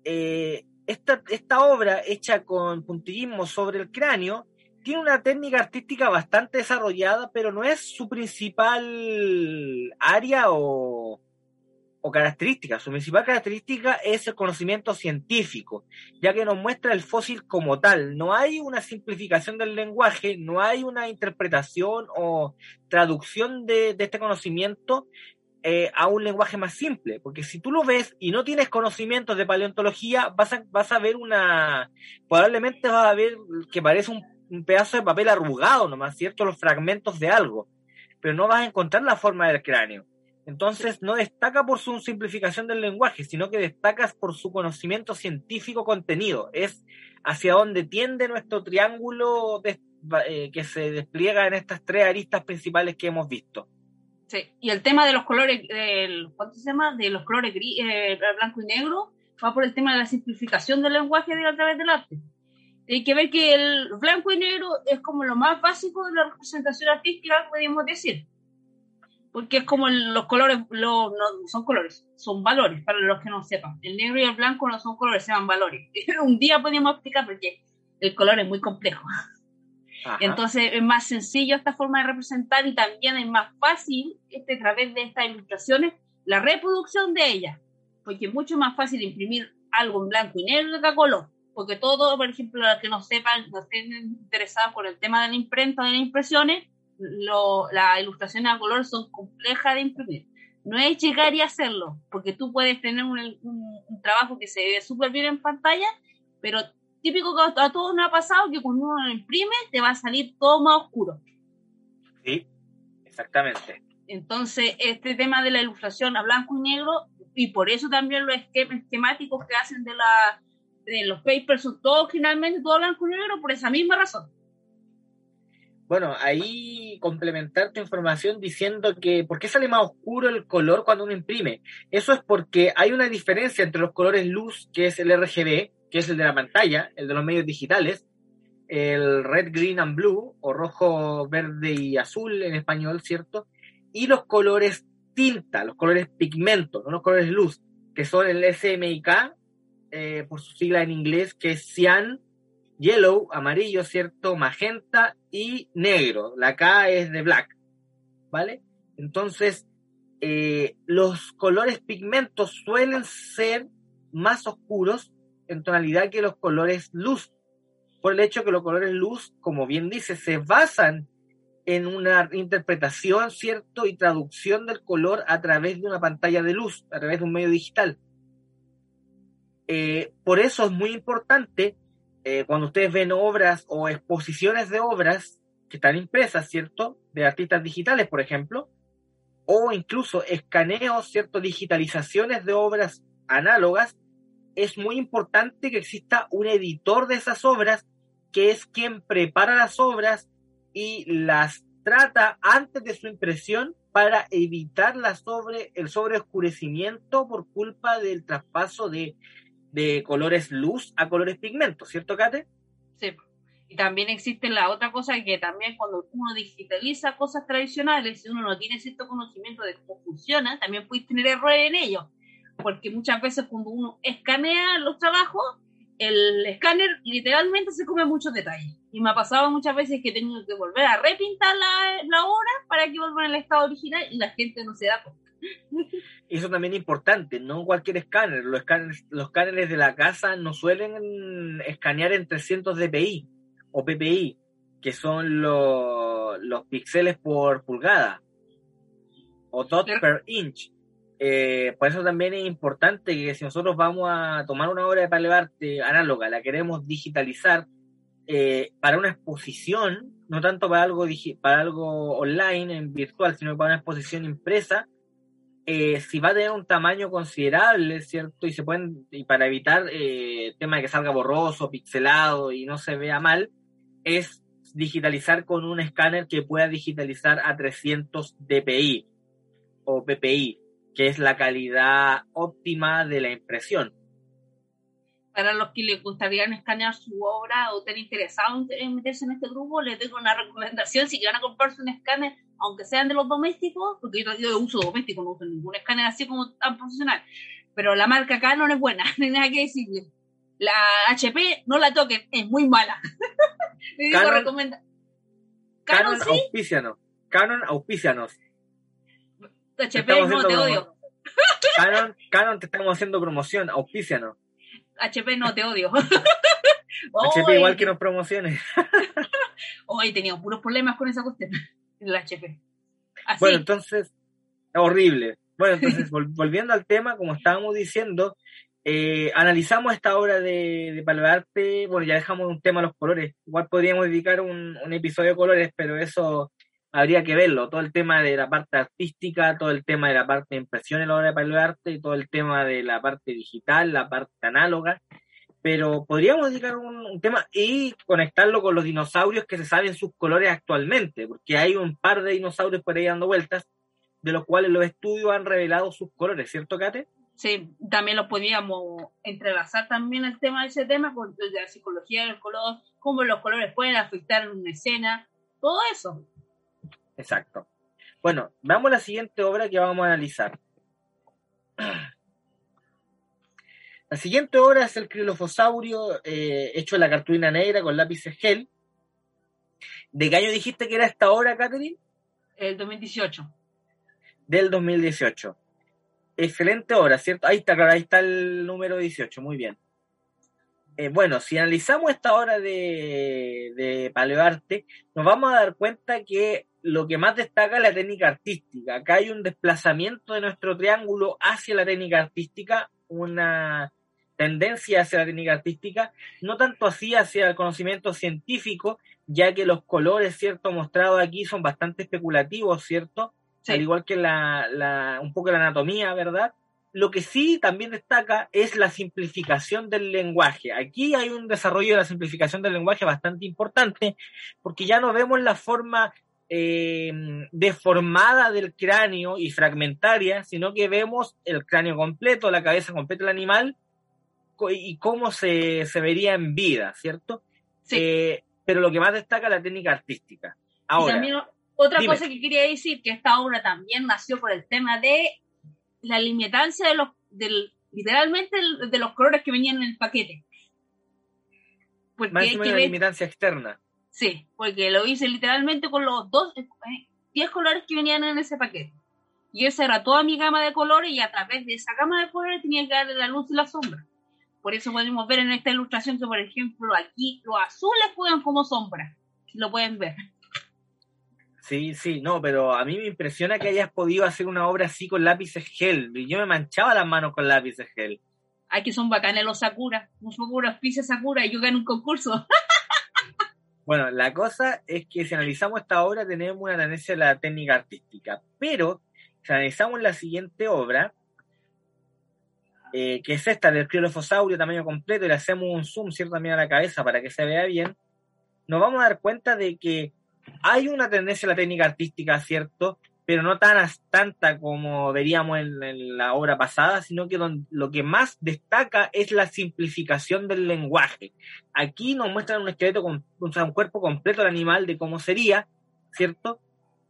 Eh, esta, esta obra hecha con puntillismo sobre el cráneo tiene una técnica artística bastante desarrollada, pero no es su principal área o, o característica. Su principal característica es el conocimiento científico, ya que nos muestra el fósil como tal. No hay una simplificación del lenguaje, no hay una interpretación o traducción de, este conocimiento eh, a un lenguaje más simple, porque si tú lo ves y no tienes conocimientos de paleontología, vas a, vas a ver una, probablemente vas a ver que parece un, un pedazo de papel arrugado nomás, ¿cierto? Los fragmentos de algo, pero no vas a encontrar la forma del cráneo. Entonces no destaca por su simplificación del lenguaje, sino que destaca por su conocimiento científico contenido. Es hacia donde tiende nuestro triángulo eh, que se despliega en estas tres aristas principales que hemos visto. Sí, y el tema de los colores, ¿cuánto se llama? De los colores gris, eh, blanco y negro, va por el tema de la simplificación del lenguaje a través del arte. Hay que ver que el blanco y negro es como lo más básico de la representación artística, podríamos decir. Porque es como los colores, no son colores, son valores, para los que no sepan. El negro y el blanco no son colores, se llaman valores. <laughs> Un día podríamos explicar porque el color es muy complejo. Entonces es más sencillo esta forma de representar y también es más fácil, este, a través de estas ilustraciones, la reproducción de ellas. Porque es mucho más fácil imprimir algo en blanco y negro que a color porque todo, por ejemplo, los que no sepan, no estén interesados por el tema de la imprenta, de las impresiones, lo, las ilustraciones a color son complejas de imprimir. No es llegar y hacerlo, porque tú puedes tener un, un, trabajo que se ve súper bien en pantalla, pero típico que a todos nos ha pasado que cuando uno lo imprime te va a salir todo más oscuro. Sí, exactamente. Entonces, este tema de la ilustración a blanco y negro, y por eso también los esquemáticos que hacen de la los papers son todos finalmente todo blanco y negro por esa misma razón. Bueno, ahí complementar tu información diciendo que ¿por qué sale más oscuro el color cuando uno imprime? Eso es porque hay una diferencia entre los colores luz, que es el RGB, que es el de la pantalla, el de los medios digitales, el red, green and blue, o rojo, verde y azul en español, ¿cierto? Y los colores tinta, los colores pigmento, no los colores luz, que son el SMIK eh, por su sigla en inglés, que es cian, yellow, amarillo, ¿cierto? Magenta y negro. La K es de black, ¿vale? Entonces, eh, los colores pigmentos suelen ser más oscuros en tonalidad que los colores luz, por el hecho que los colores luz, como bien dice, se basan en una interpretación, ¿cierto? Y traducción del color a través de una pantalla de luz, a través de un medio digital. Eh, por eso es muy importante eh, cuando ustedes ven obras o exposiciones de obras que están impresas, ¿cierto? De artistas digitales, por ejemplo, o incluso escaneos, ¿cierto? Digitalizaciones de obras análogas, es muy importante que exista un editor de esas obras que es quien prepara las obras y las trata antes de su impresión para evitar la sobre, el sobreoscurecimiento por culpa del traspaso de de colores luz a colores pigmentos, ¿cierto, Kate? Sí. Y también existe la otra cosa que también cuando uno digitaliza cosas tradicionales, si uno no tiene cierto conocimiento de cómo funciona, también puede tener errores en ello. Porque muchas veces cuando uno escanea los trabajos, el escáner literalmente se come muchos detalles. Y me ha pasado muchas veces que he tenido que volver a repintar la, la obra para que vuelva en el estado original y la gente no se da cuenta. <laughs> Eso también es importante, no cualquier escáner. Los escáneres, los escáneres de la casa no suelen escanear en 300 dpi o ppi, que son los, los píxeles por pulgada o dot per inch. Eh, por eso también es importante que si nosotros vamos a tomar una obra de palebarte análoga, la queremos digitalizar eh, para una exposición, no tanto para algo, para algo online, en virtual, sino para una exposición impresa, eh, si va a tener un tamaño considerable, ¿cierto? Y se pueden, y para evitar eh, el tema de que salga borroso, pixelado y no se vea mal, es digitalizar con un escáner que pueda digitalizar a 300 dpi o ppi, que es la calidad óptima de la impresión. Para los que les gustaría escanear su obra o estén interesados en meterse en este grupo, les tengo una recomendación. Si van a comprarse un escáner, aunque sean de los domésticos, porque yo, yo uso doméstico, no uso ningún escáner así como tan profesional, pero la marca Canon es buena, <laughs> no hay nada que decirle. La HP no la toquen, es muy mala. <laughs> Me digo, Canon, recomienda. Canon, Canon auspicianos. Canon auspicianos. HP no te odio. Canon, Canon te estamos haciendo promoción, auspicianos. HP no te odio. <laughs> HP igual que nos promociones. <laughs> Hoy he tenido puros problemas con esa cuestión <laughs> el HP. Bueno, entonces, horrible. Bueno, entonces, volviendo al tema, como estábamos diciendo, eh, analizamos esta obra de, de Palvarte, bueno, ya dejamos un tema los colores, igual podríamos dedicar un, episodio de colores, pero eso habría que verlo, todo el tema de la parte artística, todo el tema de la parte de impresión en la obra de Palvarte, y todo el tema de la parte digital, la parte análoga, pero podríamos dedicar un, tema y conectarlo con los dinosaurios que se saben sus colores actualmente, porque hay un par de dinosaurios por ahí dando vueltas, de los cuales los estudios han revelado sus colores, ¿cierto, Kate? Sí, también lo podíamos entrelazar también el tema de ese tema con la psicología del color, cómo los colores pueden afectar en una escena, todo eso. Exacto. Bueno, veamos la siguiente obra que vamos a analizar. <clears throat> La siguiente obra es el crilofosaurio eh, hecho en la cartulina negra con lápices gel. ¿De qué año dijiste que era esta obra, Catherine? El 2018. Del 2018. Excelente obra, ¿cierto? Ahí está, claro, ahí está el número 18, muy bien. Eh, bueno, si analizamos esta obra de, de paleoarte, nos vamos a dar cuenta que lo que más destaca es la técnica artística. Acá hay un desplazamiento de nuestro triángulo hacia la técnica artística, una tendencia hacia la técnica artística, no tanto así hacia el conocimiento científico, ya que los colores, ¿cierto?, mostrados aquí son bastante especulativos, ¿cierto? Al igual que la, la, un poco la anatomía, ¿verdad? Lo que sí también destaca es la simplificación del lenguaje. Aquí hay un desarrollo de la simplificación del lenguaje bastante importante, porque ya no vemos la forma eh, deformada del cráneo y fragmentaria, sino que vemos el cráneo completo, la cabeza completa del animal y cómo se, se vería en vida, ¿cierto? Sí. Eh, pero lo que más destaca es la técnica artística. Ahora, y también otra dime. cosa que quería decir, que esta obra también nació por el tema de la limitancia de los, del, literalmente de los colores que venían en el paquete. Porque más hay que ver- limitancia externa. Sí, porque lo hice literalmente con los dos, eh, 10 colores que venían en ese paquete. Y esa era toda mi gama de colores y a través de esa gama de colores tenía que darle la luz y la sombra. Por eso podemos ver en esta ilustración que, por ejemplo, aquí los azules juegan como sombra. Si lo pueden ver. Sí, sí, no, pero a mí me impresiona que hayas podido hacer una obra así con lápices gel. Yo me manchaba las manos con lápices gel. Aquí son bacanes los Sakura. Un Sakura, auspicia Sakura y yo gané un concurso. <laughs> Bueno, la cosa es que si analizamos esta obra tenemos una tendencia a la técnica artística, pero si analizamos la siguiente obra, eh, que es esta del criolofosaurio tamaño completo, y le hacemos un zoom, ¿cierto? También a la cabeza para que se vea bien, nos vamos a dar cuenta de que hay una tendencia a la técnica artística, ¿cierto? Pero no tan tanta como veríamos en, la obra pasada, sino que lo que más destaca es la simplificación del lenguaje. Aquí nos muestran un esqueleto, con, o sea, un cuerpo completo del animal de cómo sería, ¿cierto?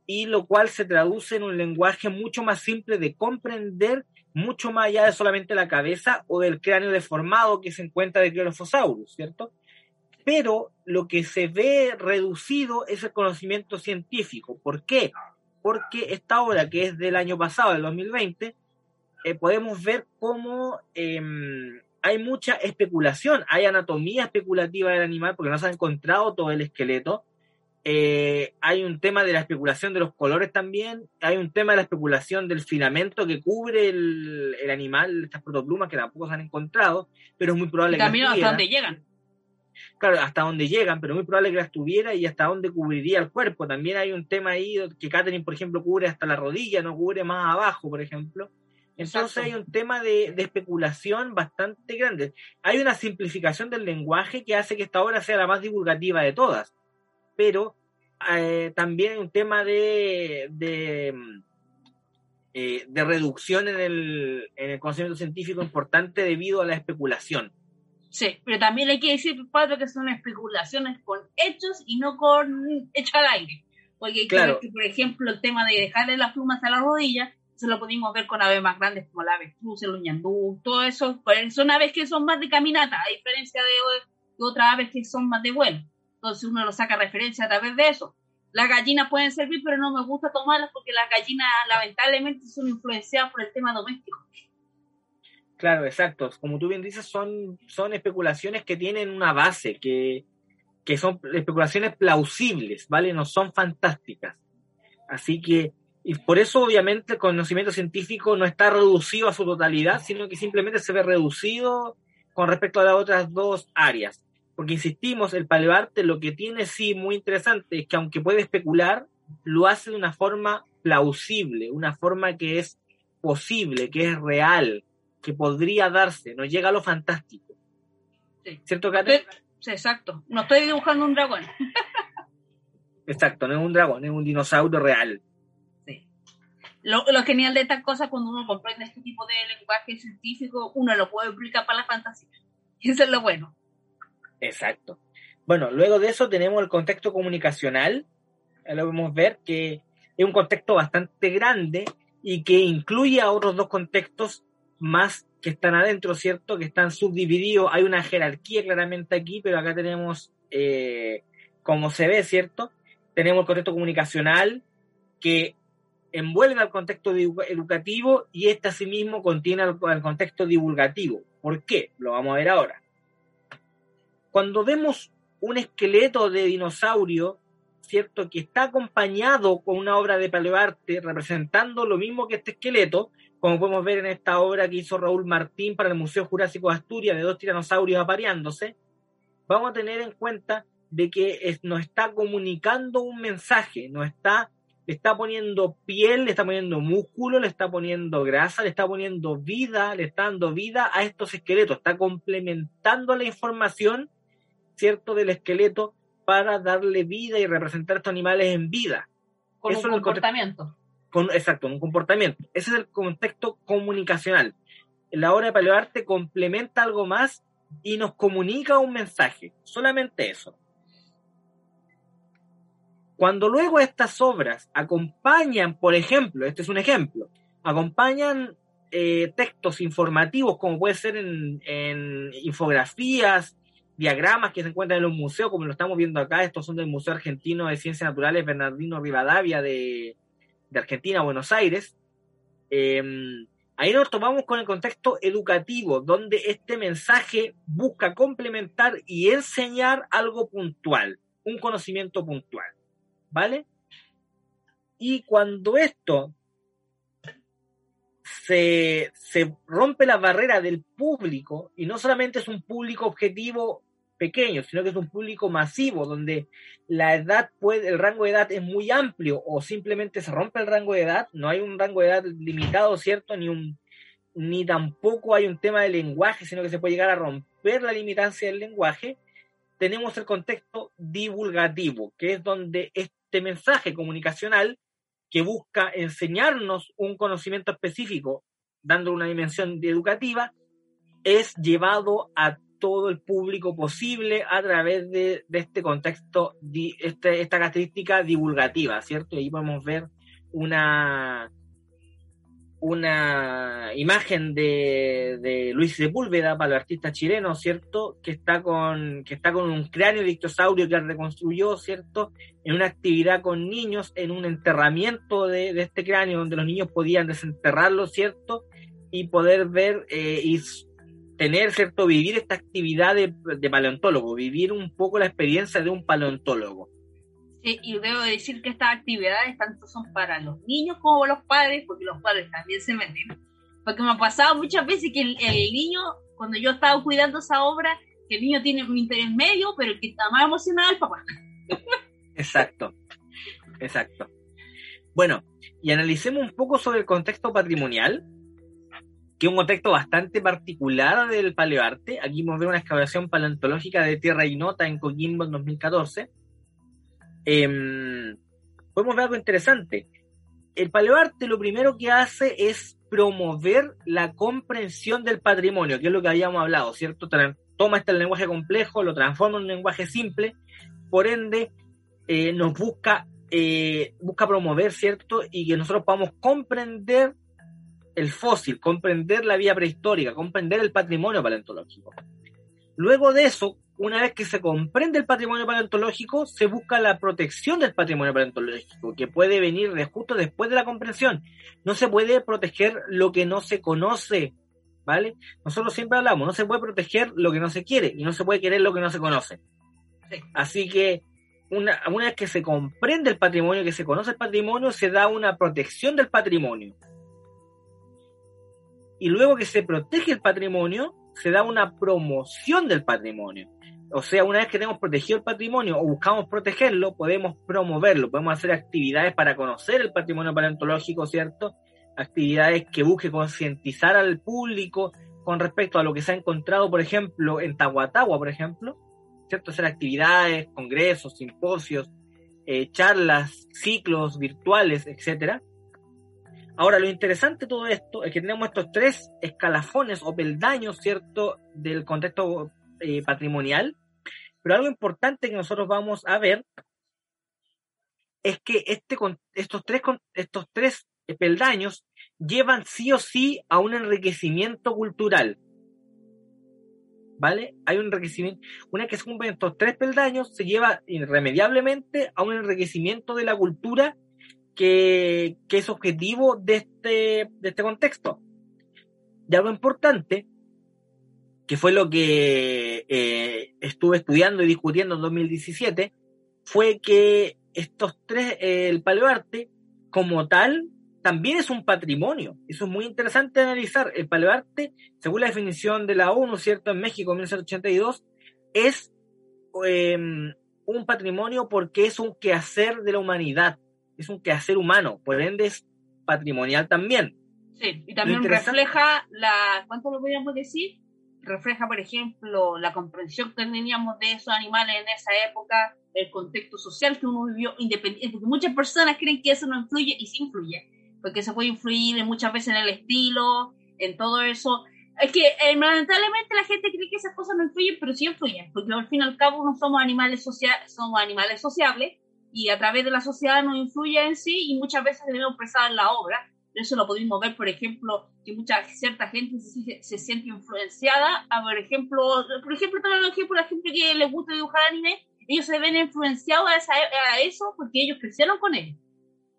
Y lo cual se traduce en un lenguaje mucho más simple de comprender, mucho más allá de solamente la cabeza o del cráneo deformado que se encuentra de Clerophosaurus, ¿cierto? Pero lo que se ve reducido es el conocimiento científico. ¿Por qué? Porque esta obra, que es del año pasado, del 2020, eh, podemos ver cómo em, hay mucha especulación, hay anatomía especulativa del animal porque no se ha encontrado todo el esqueleto. Eh, hay un tema de la especulación de los colores también, hay un tema de la especulación del filamento que cubre el, el animal, estas protoplumas que tampoco se han encontrado, pero es muy probable Y que también hasta donde llegan. Claro, hasta donde llegan, pero muy probable que las tuviera y hasta dónde cubriría el cuerpo. También hay un tema ahí que Catherine, por ejemplo, cubre hasta la rodilla, no cubre más abajo, por ejemplo. Entonces Exacto. hay un tema de, de especulación bastante grande. Hay una simplificación del lenguaje que hace que esta obra sea la más divulgativa de todas, pero eh, también hay un tema de, de, eh, de reducción en el, en el conocimiento científico importante debido a la especulación. Sí, pero también hay que decir, Padre, que son especulaciones con hechos y no con hechos al aire. Porque Claro. que, por ejemplo, el tema de dejarle las plumas a la rodilla, eso lo pudimos ver con aves más grandes como la avestruz, el uñandú, todo eso. pues, Son aves que son más de caminata, a diferencia de, de otras aves que son más de vuelo. Entonces uno lo saca referencia a través de eso. Las gallinas pueden servir, pero no me gusta tomarlas porque las gallinas lamentablemente son influenciadas por el tema doméstico. Claro, exacto. Como tú bien dices, son, son especulaciones que tienen una base, que, que son especulaciones plausibles, ¿vale? No son fantásticas. Así que, y por eso obviamente el conocimiento científico no está reducido a su totalidad, sino que simplemente se ve reducido con respecto a las otras dos áreas. Porque insistimos, el paleoarte lo que tiene sí muy interesante es que aunque puede especular, lo hace de una forma plausible, una forma que es posible, que es real, que podría darse, no llega a lo fantástico. Sí. ¿Cierto, Kate? Estoy- sí, exacto. No estoy dibujando un dragón. <laughs> Exacto, no es un dragón, es un dinosaurio real. Sí. lo, genial de estas cosas cuando uno comprende este tipo de lenguaje científico, uno lo puede aplicar para la fantasía. <laughs> Eso es lo bueno. Exacto. Bueno, luego de eso tenemos el contexto comunicacional. Lo podemos ver que es un contexto bastante grande y que incluye a otros dos contextos más que están adentro, ¿cierto? Que están subdivididos. Hay una jerarquía claramente aquí, pero acá tenemos, eh, como se ve, ¿cierto? Tenemos el contexto comunicacional que envuelve al contexto educativo y este asimismo contiene al, contexto divulgativo. ¿Por qué? Lo vamos a ver ahora. Cuando vemos un esqueleto de dinosaurio, ¿cierto? Que está acompañado con una obra de paleoarte representando lo mismo que este esqueleto, como podemos ver en esta obra que hizo Raúl Martín para el Museo Jurásico de Asturias de dos tiranosaurios apareándose, vamos a tener en cuenta de que nos está comunicando un mensaje, nos está, le está poniendo piel, le está poniendo músculo, le está poniendo grasa, le está poniendo vida, le está dando vida a estos esqueletos, está complementando la información, ¿cierto?, del esqueleto para darle vida y representar a estos animales en vida. Con un comportamiento. Con, exacto, un comportamiento. Ese es el contexto comunicacional. La obra de paleoarte complementa algo más y nos comunica un mensaje. Solamente eso. Cuando luego estas obras acompañan, por ejemplo, este es un ejemplo, acompañan eh, textos informativos como puede ser en, en infografías, diagramas que se encuentran en los museos, como lo estamos viendo acá, estos son del Museo Argentino de Ciencias Naturales Bernardino Rivadavia de, Argentina, Buenos Aires. Em, ahí nos tomamos con el contexto educativo, donde este mensaje busca complementar y enseñar algo puntual, un conocimiento puntual. ¿Vale? Y cuando esto se, se, rompe la barrera del público, y no solamente es un público objetivo pequeño, sino que es un público masivo, donde la edad puede, el rango de edad es muy amplio, o simplemente se rompe el rango de edad, no hay un rango de edad limitado, ¿cierto? Ni un ni tampoco hay un tema de lenguaje, sino que se puede llegar a romper la limitancia del lenguaje, tenemos el contexto divulgativo, que es donde este mensaje comunicacional que busca enseñarnos un conocimiento específico, dando una dimensión educativa, es llevado a todo el público posible a través de, este contexto, este, esta característica divulgativa, ¿cierto? Y ahí podemos ver una, una imagen de, de Luis Sepúlveda para el artista chileno, ¿cierto? Que está con, que está con un cráneo de dictosaurio que reconstruyó, ¿cierto? En una actividad con niños, en un enterramiento de, este cráneo, donde los niños podían desenterrarlo, ¿cierto? Y poder ver eh, y tener, ¿cierto? Vivir esta actividad de, paleontólogo, vivir un poco la experiencia de un paleontólogo. Sí, y debo decir que estas actividades tanto son para los niños como los padres, porque los padres también se meten. Porque me ha pasado muchas veces que el, niño, cuando yo estaba cuidando esa obra, que el niño tiene un interés medio, pero el que está más emocionado es el papá. Exacto, exacto. Bueno, y analicemos un poco sobre el contexto patrimonial, que es un contexto bastante particular del paleoarte. Aquí a ver una excavación paleontológica de Tierra Inota en Coquimbo en 2014. Em, podemos ver algo interesante. El paleoarte lo primero que hace es promover la comprensión del patrimonio, que es lo que habíamos hablado, ¿cierto? Toma este lenguaje complejo, lo transforma en un lenguaje simple, por ende eh, nos busca, eh, busca promover, ¿cierto? Y que nosotros podamos comprender el fósil, comprender la vida prehistórica, comprender el patrimonio paleontológico. Luego de eso, una vez que se comprende el patrimonio paleontológico, se busca la protección del patrimonio paleontológico, que puede venir de justo después de la comprensión. No se puede proteger lo que no se conoce, ¿vale? Nosotros siempre hablamos, no se puede proteger lo que no se quiere y no se puede querer lo que no se conoce. Así que una, una vez que se comprende el patrimonio, que se conoce el patrimonio, se da una protección del patrimonio y luego que se protege el patrimonio, se da una promoción del patrimonio. O sea, una vez que tenemos protegido el patrimonio o buscamos protegerlo, podemos promoverlo, podemos hacer actividades para conocer el patrimonio paleontológico, ¿cierto? Actividades que busquen concientizar al público con respecto a lo que se ha encontrado, por ejemplo, en Tahuatahua, por ejemplo, ¿cierto? Hacer actividades, congresos, simposios, eh, charlas, ciclos virtuales, etcétera Ahora, lo interesante de todo esto es que tenemos estos tres escalafones o peldaños, ¿cierto?, del contexto eh, patrimonial, pero algo importante que nosotros vamos a ver es que este, estos, tres, estos tres peldaños llevan sí o sí a un enriquecimiento cultural. ¿Vale? Hay un enriquecimiento. Una que se cumplen estos tres peldaños, se lleva irremediablemente a un enriquecimiento de la cultura que, es objetivo de este, de este contexto. Y algo importante, que fue lo que eh, estuve estudiando y discutiendo en 2017, fue que estos tres, eh, el paleoarte como tal, también es un patrimonio. Eso es muy interesante analizar. El paleoarte, según la definición de la ONU, ¿cierto? En México, en 1982, es em, un patrimonio porque es un quehacer de la humanidad es un quehacer humano, por ende es patrimonial también. Sí, y también refleja la, ¿cuánto lo podríamos decir? Refleja, por ejemplo, la comprensión que teníamos de esos animales en esa época, el contexto social que uno vivió independiente, porque muchas personas creen que eso no influye y sí influye, porque se puede influir muchas veces en el estilo, en todo eso. Es que eh, lamentablemente la gente cree que esas cosas no influyen, pero sí influyen, porque al fin y al cabo no somos animales sociales, somos animales sociables y a través de la sociedad nos influye en sí y muchas veces debemos expresar en la obra. Eso lo podemos ver, por ejemplo, que mucha cierta gente se, siente influenciada. A, por ejemplo, por ejemplo, por ejemplo, la gente que les gusta dibujar anime, ellos se ven influenciados a, a eso porque ellos crecieron con él.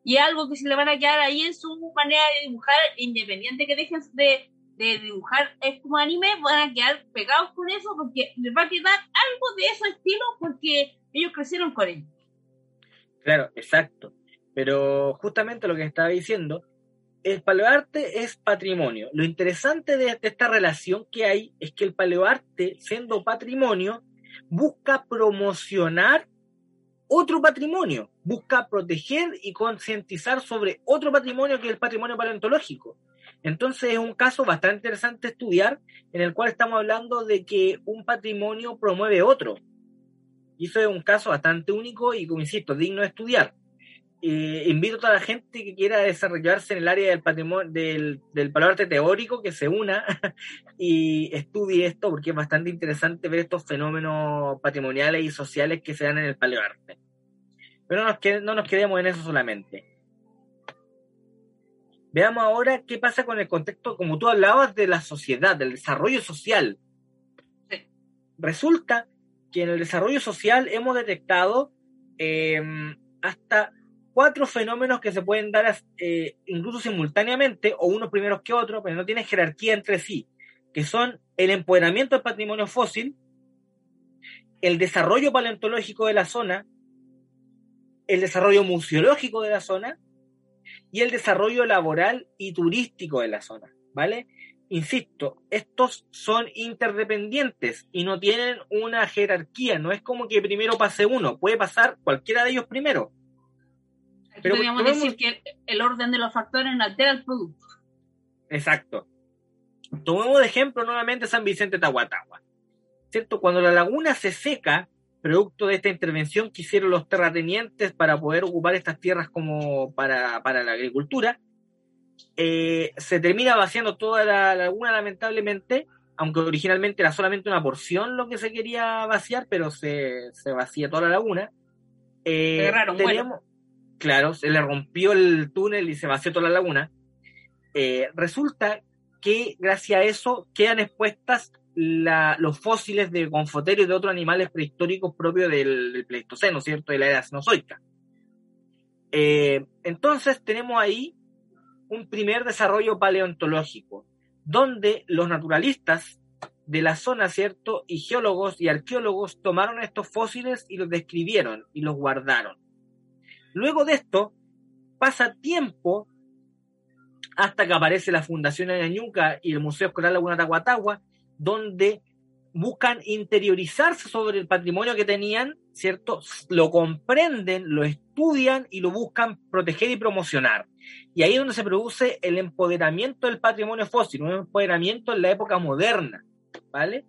Y es algo que se le van a quedar ahí en su manera de dibujar, independiente que dejen de, de dibujar es como anime, van a quedar pegados con eso porque les va a quedar algo de ese estilo porque ellos crecieron con él. Claro, exacto. Pero justamente lo que estaba diciendo, el paleoarte es patrimonio. Lo interesante de, esta relación que hay es que el paleoarte, siendo patrimonio, busca promocionar otro patrimonio, busca proteger y concientizar sobre otro patrimonio que es el patrimonio paleontológico. Entonces es un caso bastante interesante estudiar en el cual estamos hablando de que un patrimonio promueve otro. Y eso es un caso bastante único y, como insisto, digno de estudiar. Eh, invito a toda la gente que quiera desarrollarse en el área del patrimonio, del, del paloarte teórico, que se una <laughs> y estudie esto, porque es bastante interesante ver estos fenómenos patrimoniales y sociales que se dan en el paleoarte. Pero no nos, no nos quedemos en eso solamente. Veamos ahora qué pasa con el contexto, como tú hablabas, de la sociedad, del desarrollo social. Resulta que en el desarrollo social hemos detectado eh, hasta cuatro fenómenos que se pueden dar eh, incluso simultáneamente o unos primeros que otros, pero no tienen jerarquía entre sí, que son el empoderamiento del patrimonio fósil, el desarrollo paleontológico de la zona, el desarrollo museológico de la zona y el desarrollo laboral y turístico de la zona, ¿vale? Insisto, estos son interdependientes y no tienen una jerarquía. No es como que primero pase uno, puede pasar cualquiera de ellos primero. Pero podríamos decir que el orden de los factores altera el producto. Exacto. Tomemos de ejemplo nuevamente San Vicente Tahuatahua. ¿Cierto? Cuando la laguna se seca, producto de esta intervención que hicieron los terratenientes para poder ocupar estas tierras como para, para la agricultura, eh, se termina vaciando toda la laguna, lamentablemente, aunque originalmente era solamente una porción lo que se quería vaciar, pero se, se vacía toda la laguna. Eh, Claro, se le rompió el túnel y se vació toda la laguna. Eh, resulta que gracias a eso quedan expuestas los fósiles de confoterio y de otros animales prehistóricos propios del, Pleistoceno, ¿cierto? De la era cenozoica. entonces tenemos ahí un primer desarrollo paleontológico, donde los naturalistas de la zona, ¿cierto? Y geólogos y arqueólogos tomaron estos fósiles y los describieron y los guardaron. Luego de esto, pasa tiempo hasta que aparece la Fundación Añañuca y el Museo Escolar Laguna Tahuatahua, donde buscan interiorizarse sobre el patrimonio que tenían, ¿cierto? Lo comprenden, lo estudian y lo buscan proteger y promocionar. Y ahí es donde se produce el empoderamiento del patrimonio fósil, un empoderamiento en la época moderna, ¿vale?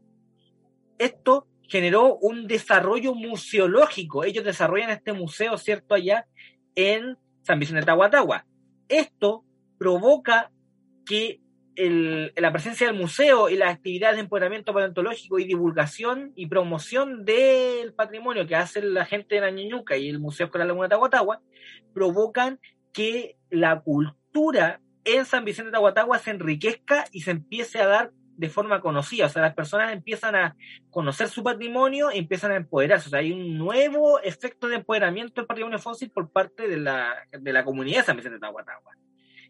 Esto generó un desarrollo museológico. Ellos desarrollan este museo, ¿cierto?, allá en San Vicente de Tahuatahua. Esto provoca que la presencia del museo y las actividades de empoderamiento paleontológico y divulgación y promoción del patrimonio que hace la gente de la Ñuñuca y el Museo Escolar Laguna de Tahuatahua provocan que la cultura en San Vicente de Tahuatahua se enriquezca y se empiece a dar de forma conocida. O sea, las personas empiezan a conocer su patrimonio y empiezan a empoderarse. O sea, hay un nuevo efecto de empoderamiento del patrimonio fósil por parte de la, de la comunidad de San Vicente de Tahuatahua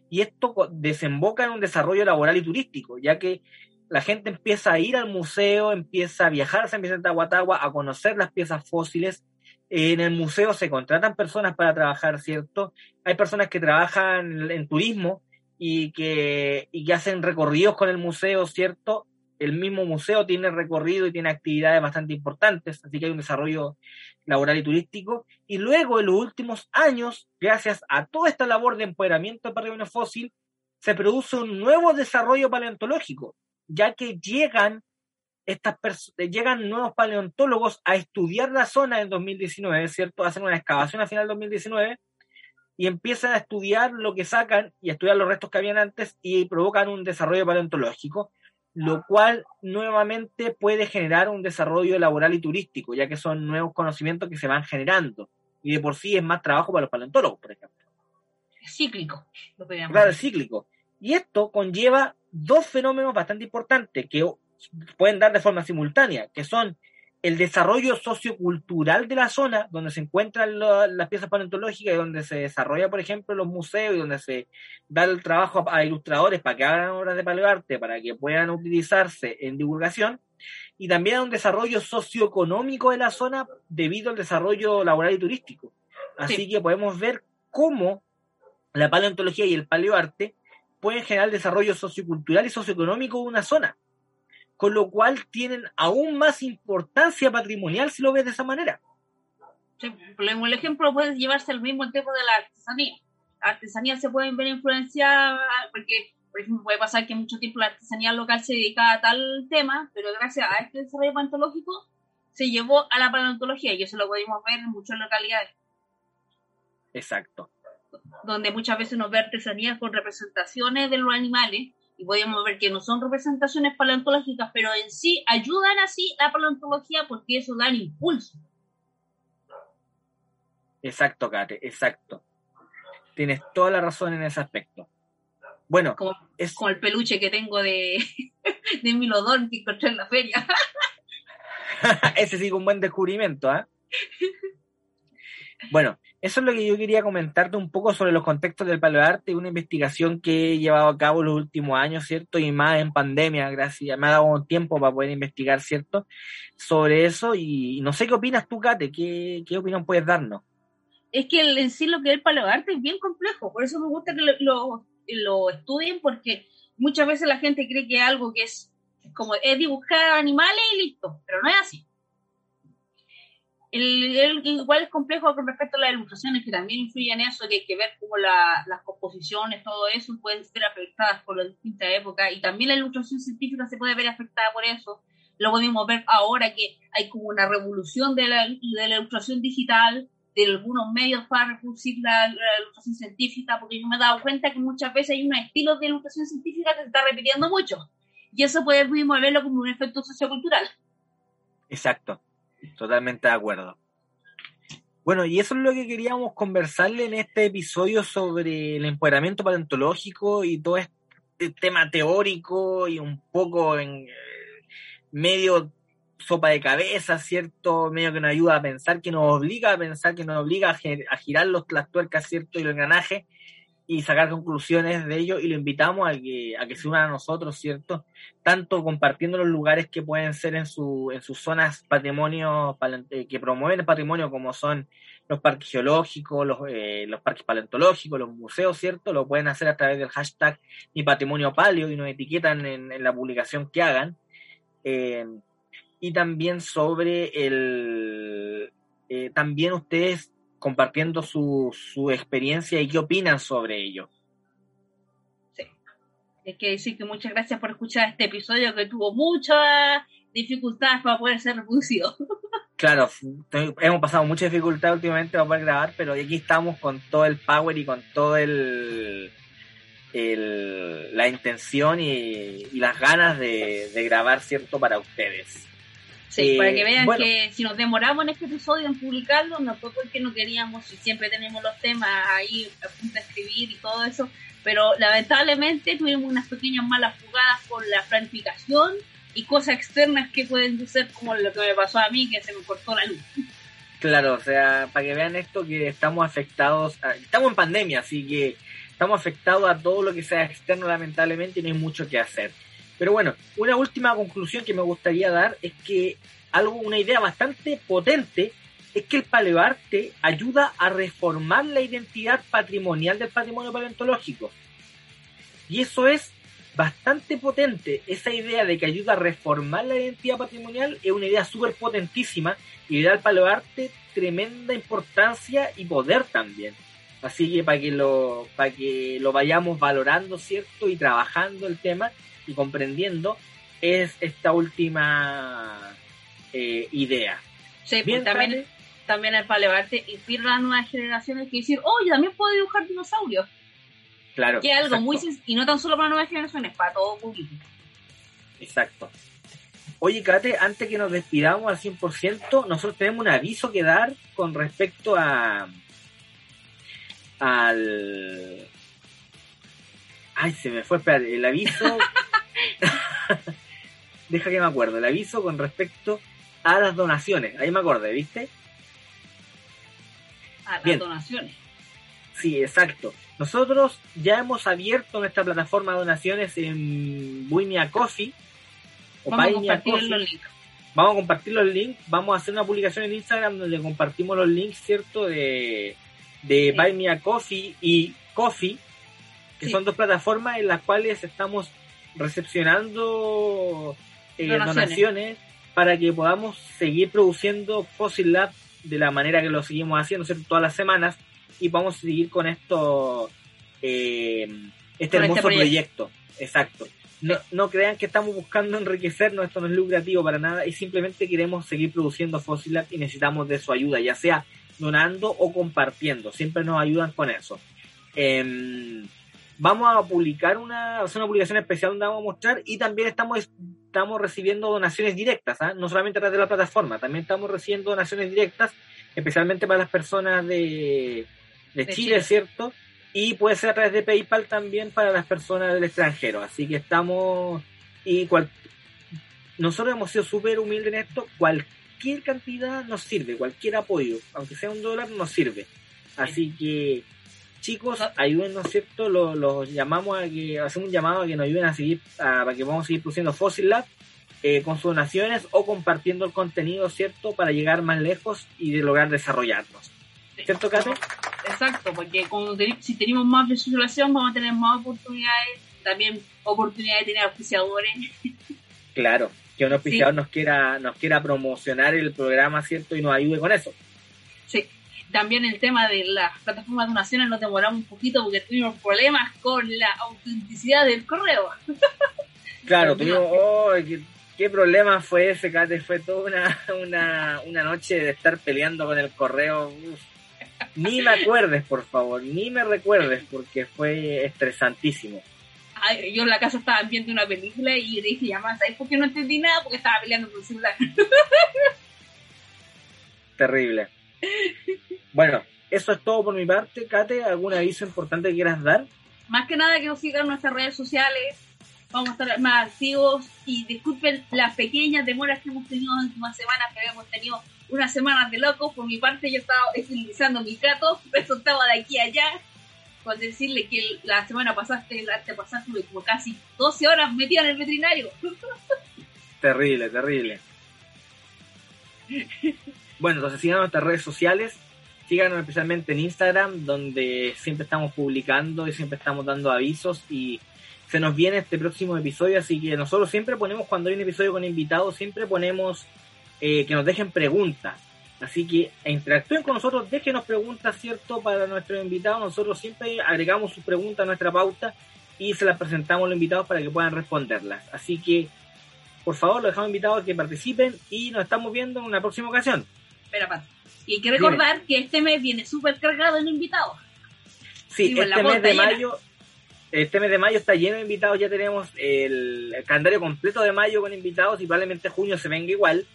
y esto desemboca en un desarrollo laboral y turístico, ya que la gente empieza a ir al museo, empieza a viajar a San Vicente de Aguatagua, a conocer las piezas fósiles. En el museo se contratan personas para trabajar, ¿cierto? Hay personas que trabajan en turismo y que, y que hacen recorridos con el museo, ¿cierto? El mismo museo tiene recorrido y tiene actividades bastante importantes, así que hay un desarrollo laboral y turístico. Y luego, en los últimos años, gracias a toda esta labor de empoderamiento del patrimonio fósil, se produce un nuevo desarrollo paleontológico, ya que llegan estas llegan nuevos paleontólogos a estudiar la zona en 2019, ¿cierto? Hacen una excavación a final de 2019 y empiezan a estudiar lo que sacan y a estudiar los restos que habían antes y provocan un desarrollo paleontológico lo cual nuevamente puede generar un desarrollo laboral y turístico, ya que son nuevos conocimientos que se van generando. Y de por sí es más trabajo para los paleontólogos, por ejemplo. Es cíclico. Lo claro, es cíclico. Y esto conlleva dos fenómenos bastante importantes que pueden dar de forma simultánea, que son el desarrollo sociocultural de la zona, donde se encuentran las piezas paleontológicas y donde se desarrolla, por ejemplo, los museos y donde se da el trabajo a, ilustradores para que hagan obras de paleoarte, para que puedan utilizarse en divulgación, y también un desarrollo socioeconómico de la zona debido al desarrollo laboral y turístico. Así que podemos ver cómo la paleontología y el paleoarte pueden generar desarrollo sociocultural y socioeconómico de una zona con lo cual tienen aún más importancia patrimonial si lo ves de esa manera. Sí, el ejemplo puede llevarse al mismo tiempo de la artesanía. La artesanía se puede ver influenciada porque, por ejemplo, puede pasar que mucho tiempo la artesanía local se dedica a tal tema, pero gracias a este desarrollo paleontológico se llevó a la paleontología y eso lo podemos ver en muchas localidades. Exacto. Donde muchas veces nos ve artesanías con representaciones de los animales y podemos ver que no son representaciones paleontológicas, pero en sí ayudan así la paleontología porque eso da impulso. Exacto, Kate, exacto. Tienes toda la razón en ese aspecto. Bueno, como, es... como el peluche que tengo de, <laughs> de Milodón que encontré en la feria. <laughs> ese sí un buen descubrimiento, ¿ah? Bueno, eso es lo que yo quería comentarte un poco sobre los contextos del paleoarte, una investigación que he llevado a cabo los últimos años, ¿cierto? Y más en pandemia, gracias, me ha dado tiempo para poder investigar, ¿cierto? Sobre eso y no sé qué opinas tú, Kate, ¿qué, qué opinión puedes darnos? Es que el, en sí lo que es el paleoarte es bien complejo, por eso me gusta que lo, lo, estudien, porque muchas veces la gente cree que algo que es como es dibujar animales y listo, pero no es así el, igual es complejo con respecto a las ilustraciones, que también influyen en eso, que hay que ver cómo las composiciones, todo eso, pueden ser afectadas por las distintas épocas, y también la ilustración científica se puede ver afectada por eso. Lo podemos ver ahora que hay como una revolución de la, de la ilustración digital, de algunos medios para reproducir la, ilustración científica, porque yo me he dado cuenta que muchas veces hay unos estilos de ilustración científica que se está repitiendo mucho, y eso puede verlo como un efecto sociocultural. Exacto Totalmente de acuerdo. Bueno, y eso es lo que queríamos conversarle en este episodio sobre el empoderamiento paleontológico y todo este tema teórico y un poco en eh, medio sopa de cabeza, ¿cierto? Medio que nos ayuda a pensar, que nos obliga a pensar, que nos obliga a, girar los, las tuercas, ¿cierto? Y los engranajes y sacar conclusiones de ello y lo invitamos a que, a que se unan a nosotros, ¿cierto? Tanto compartiendo los lugares que pueden ser en, su, en sus zonas patrimonio eh, que promueven el patrimonio como son los parques geológicos, los, eh, los parques paleontológicos, los museos, ¿cierto? Lo pueden hacer a través del hashtag mi patrimonio paleo y nos etiquetan en, la publicación que hagan. Eh, y también sobre el... también ustedes compartiendo su, su experiencia y qué opinan sobre ello. Sí. Hay que decir que muchas gracias por escuchar este episodio que tuvo muchas dificultades para poder ser reproducido. <laughs> Claro, hemos pasado mucha dificultad últimamente para poder grabar, pero aquí estamos con todo el power y con todo el la intención y, las ganas de, grabar, ¿cierto?, para ustedes. Sí, para que vean que si nos demoramos en este episodio en publicarlo, no fue porque no queríamos y siempre tenemos los temas ahí a punto de escribir y todo eso, pero lamentablemente tuvimos unas pequeñas malas jugadas por la planificación y cosas externas que pueden ser como lo que me pasó a mí, que se me cortó la luz. Claro, o sea, para que vean esto que estamos afectados, estamos en pandemia, así que estamos afectados a todo lo que sea externo lamentablemente y no hay mucho que hacer. Pero bueno, una última conclusión que me gustaría dar es que algo, una idea bastante potente es que el paleoarte ayuda a reformar la identidad patrimonial del patrimonio paleontológico. Y eso es bastante potente. Esa idea de que ayuda a reformar la identidad patrimonial es una idea súper potentísima y le da al paleoarte tremenda importancia y poder también. Así que para que lo, para que lo vayamos valorando, ¿cierto? Y trabajando el tema y comprendiendo, es esta última eh, idea. Sí, pues también, también el paleoarte inspira a las nuevas generaciones que decir, oh, yo también puedo dibujar dinosaurios. Claro. Que es algo muy y no tan solo para nuevas generaciones, para todo público. Exacto. Oye, Kate, antes que nos despidamos al 100%, nosotros tenemos un aviso que dar con respecto a al Ay, se me fue, espérate, el aviso <laughs> <laughs> Deja que me acuerdo, el aviso con respecto a las donaciones. Ahí me acordé, ¿viste? A las donaciones. Sí, exacto. Nosotros ya hemos abierto nuestra plataforma de donaciones en Buinia Coffee. O vamos a compartir los links. Vamos a compartir los links. Vamos a hacer una publicación en Instagram donde compartimos los links, ¿cierto? De, de Buy Me a Coffee y Coffee, que son dos plataformas en las cuales estamos recepcionando eh, donaciones. para que podamos seguir produciendo Fossil Lab de la manera que lo seguimos haciendo, ¿cierto? Todas las semanas y vamos a seguir con esto, eh, este, este hermoso proyecto. Exacto. No, no crean que estamos buscando enriquecernos, esto no es lucrativo para nada, y simplemente queremos seguir produciendo Fossil y necesitamos de su ayuda, ya sea donando o compartiendo, siempre nos ayudan con eso. Em, vamos a publicar una, una publicación especial donde vamos a mostrar y también estamos, estamos recibiendo donaciones directas, ¿ah? no solamente a través de la plataforma, también estamos recibiendo donaciones directas, especialmente para las personas de, de, Chile, ¿cierto? Y puede ser a través de PayPal también para las personas del extranjero. Así que estamos. Y cual, nosotros hemos sido súper humildes en esto. Cualquier cantidad nos sirve, cualquier apoyo, aunque sea un dólar, nos sirve. Así que, chicos, ayúdennos, ¿cierto? Los, llamamos a que, hacemos un llamado a que nos ayuden a seguir, para que vamos a seguir produciendo Fossil Lab eh, con sus donaciones o compartiendo el contenido, ¿cierto? Para llegar más lejos y de lograr desarrollarnos. ¿Cierto, Kate? Exacto, porque si tenemos más visualización vamos a tener más oportunidades, también oportunidades de tener auspiciadores. <laughs> Claro, que un auspiciador nos quiera nos quiera promocionar el programa, ¿cierto? Y nos ayude con eso. Sí, también el tema de las plataformas de donaciones nos demoramos un poquito porque tuvimos problemas con la autenticidad del correo. <laughs> Claro, tuvimos, oh, ¿qué, problema fue ese, Kate? Fue toda una, una, una noche de estar peleando con el correo. Ni me acuerdes, por favor, ni me recuerdes, porque fue estresantísimo. yo en la casa estaba viendo una película y dije, ya más, ¿sabes por qué no entendí nada? Porque estaba peleando con el celular. Terrible. <laughs> Bueno, eso es todo por mi parte. Kate, ¿algún aviso importante que quieras dar? Más que nada que nos sigan nuestras redes sociales. Vamos a estar más activos y disculpen las pequeñas demoras que hemos tenido en últimas semanas, que habíamos tenido unas semanas de locos. Por mi parte, yo estaba utilizando mi gato, resultaba <laughs> de aquí a allá. Con decirle que la semana pasada, la pasada, estuve como casi 12 horas metida en el veterinario. <laughs> Terrible, terrible. Bueno, entonces sigan nuestras redes sociales, síganos especialmente en Instagram, donde siempre estamos publicando y siempre estamos dando avisos y se nos viene este próximo episodio, así que nosotros siempre ponemos, cuando hay un episodio con invitados, siempre ponemos eh, que nos dejen preguntas. Así que interactúen con nosotros, déjenos preguntas, ¿cierto? Para nuestros invitados. Nosotros siempre agregamos sus preguntas a nuestra pauta y se las presentamos a los invitados para que puedan responderlas. Así que, por favor, los dejamos invitados a que participen y nos estamos viendo en una próxima ocasión. Espera, Pat. Y hay que recordar que este mes viene súper cargado en invitados. Sí, este mes de mayo, este mes de mayo está lleno de invitados, ya tenemos el, calendario completo de mayo con invitados y probablemente junio se venga igual.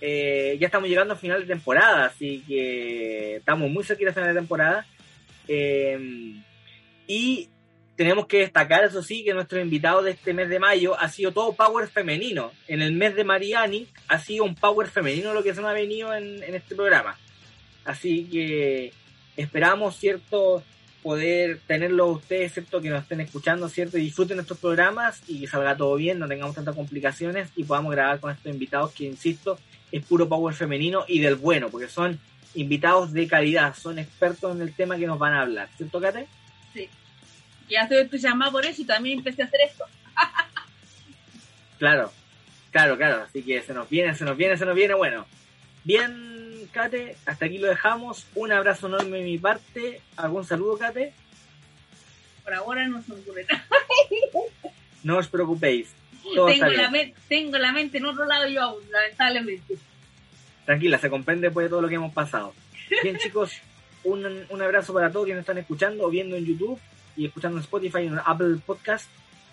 Eh, ya estamos llegando a final de temporada, así que estamos muy cerca de final de temporada. Eh, y tenemos que destacar, eso sí, que nuestro invitado de este mes de mayo ha sido todo power femenino. En el mes de Mariani ha sido un power femenino lo que se nos ha venido en, en este programa. Así que esperamos, ¿cierto? poder tenerlo ustedes, ¿cierto? Que nos estén escuchando, ¿cierto? Y disfruten nuestros programas y que salga todo bien, no tengamos tantas complicaciones y podamos grabar con estos invitados que, insisto, es puro power femenino y del bueno, porque son invitados de calidad, son expertos en el tema que nos van a hablar, ¿cierto, Kate? Sí. Ya estoy entusiasmada por eso y también empecé a hacer esto. claro, claro, claro, así que se nos viene, se nos viene, se nos viene, bueno. Bien, Kate, hasta aquí lo dejamos. Un abrazo enorme de mi parte. ¿Algún saludo, Kate? Por ahora no se ocurre nada. <laughs> No os preocupéis. Tengo la, tengo la, mente en otro lado yo aún, lamentablemente. Tranquila, se comprende después de todo lo que hemos pasado. Bien, <laughs> chicos, un, un abrazo para todos quienes están escuchando o viendo en YouTube y escuchando en Spotify y en Apple Podcast.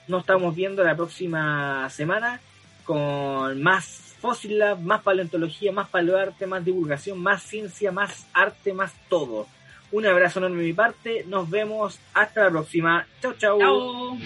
Nos estamos viendo la próxima semana con más Fossil Lab, más paleontología, más paleoarte, más divulgación, más ciencia, más arte, más todo. Un abrazo enorme de mi parte. Nos vemos hasta la próxima. Chau, chau. chau.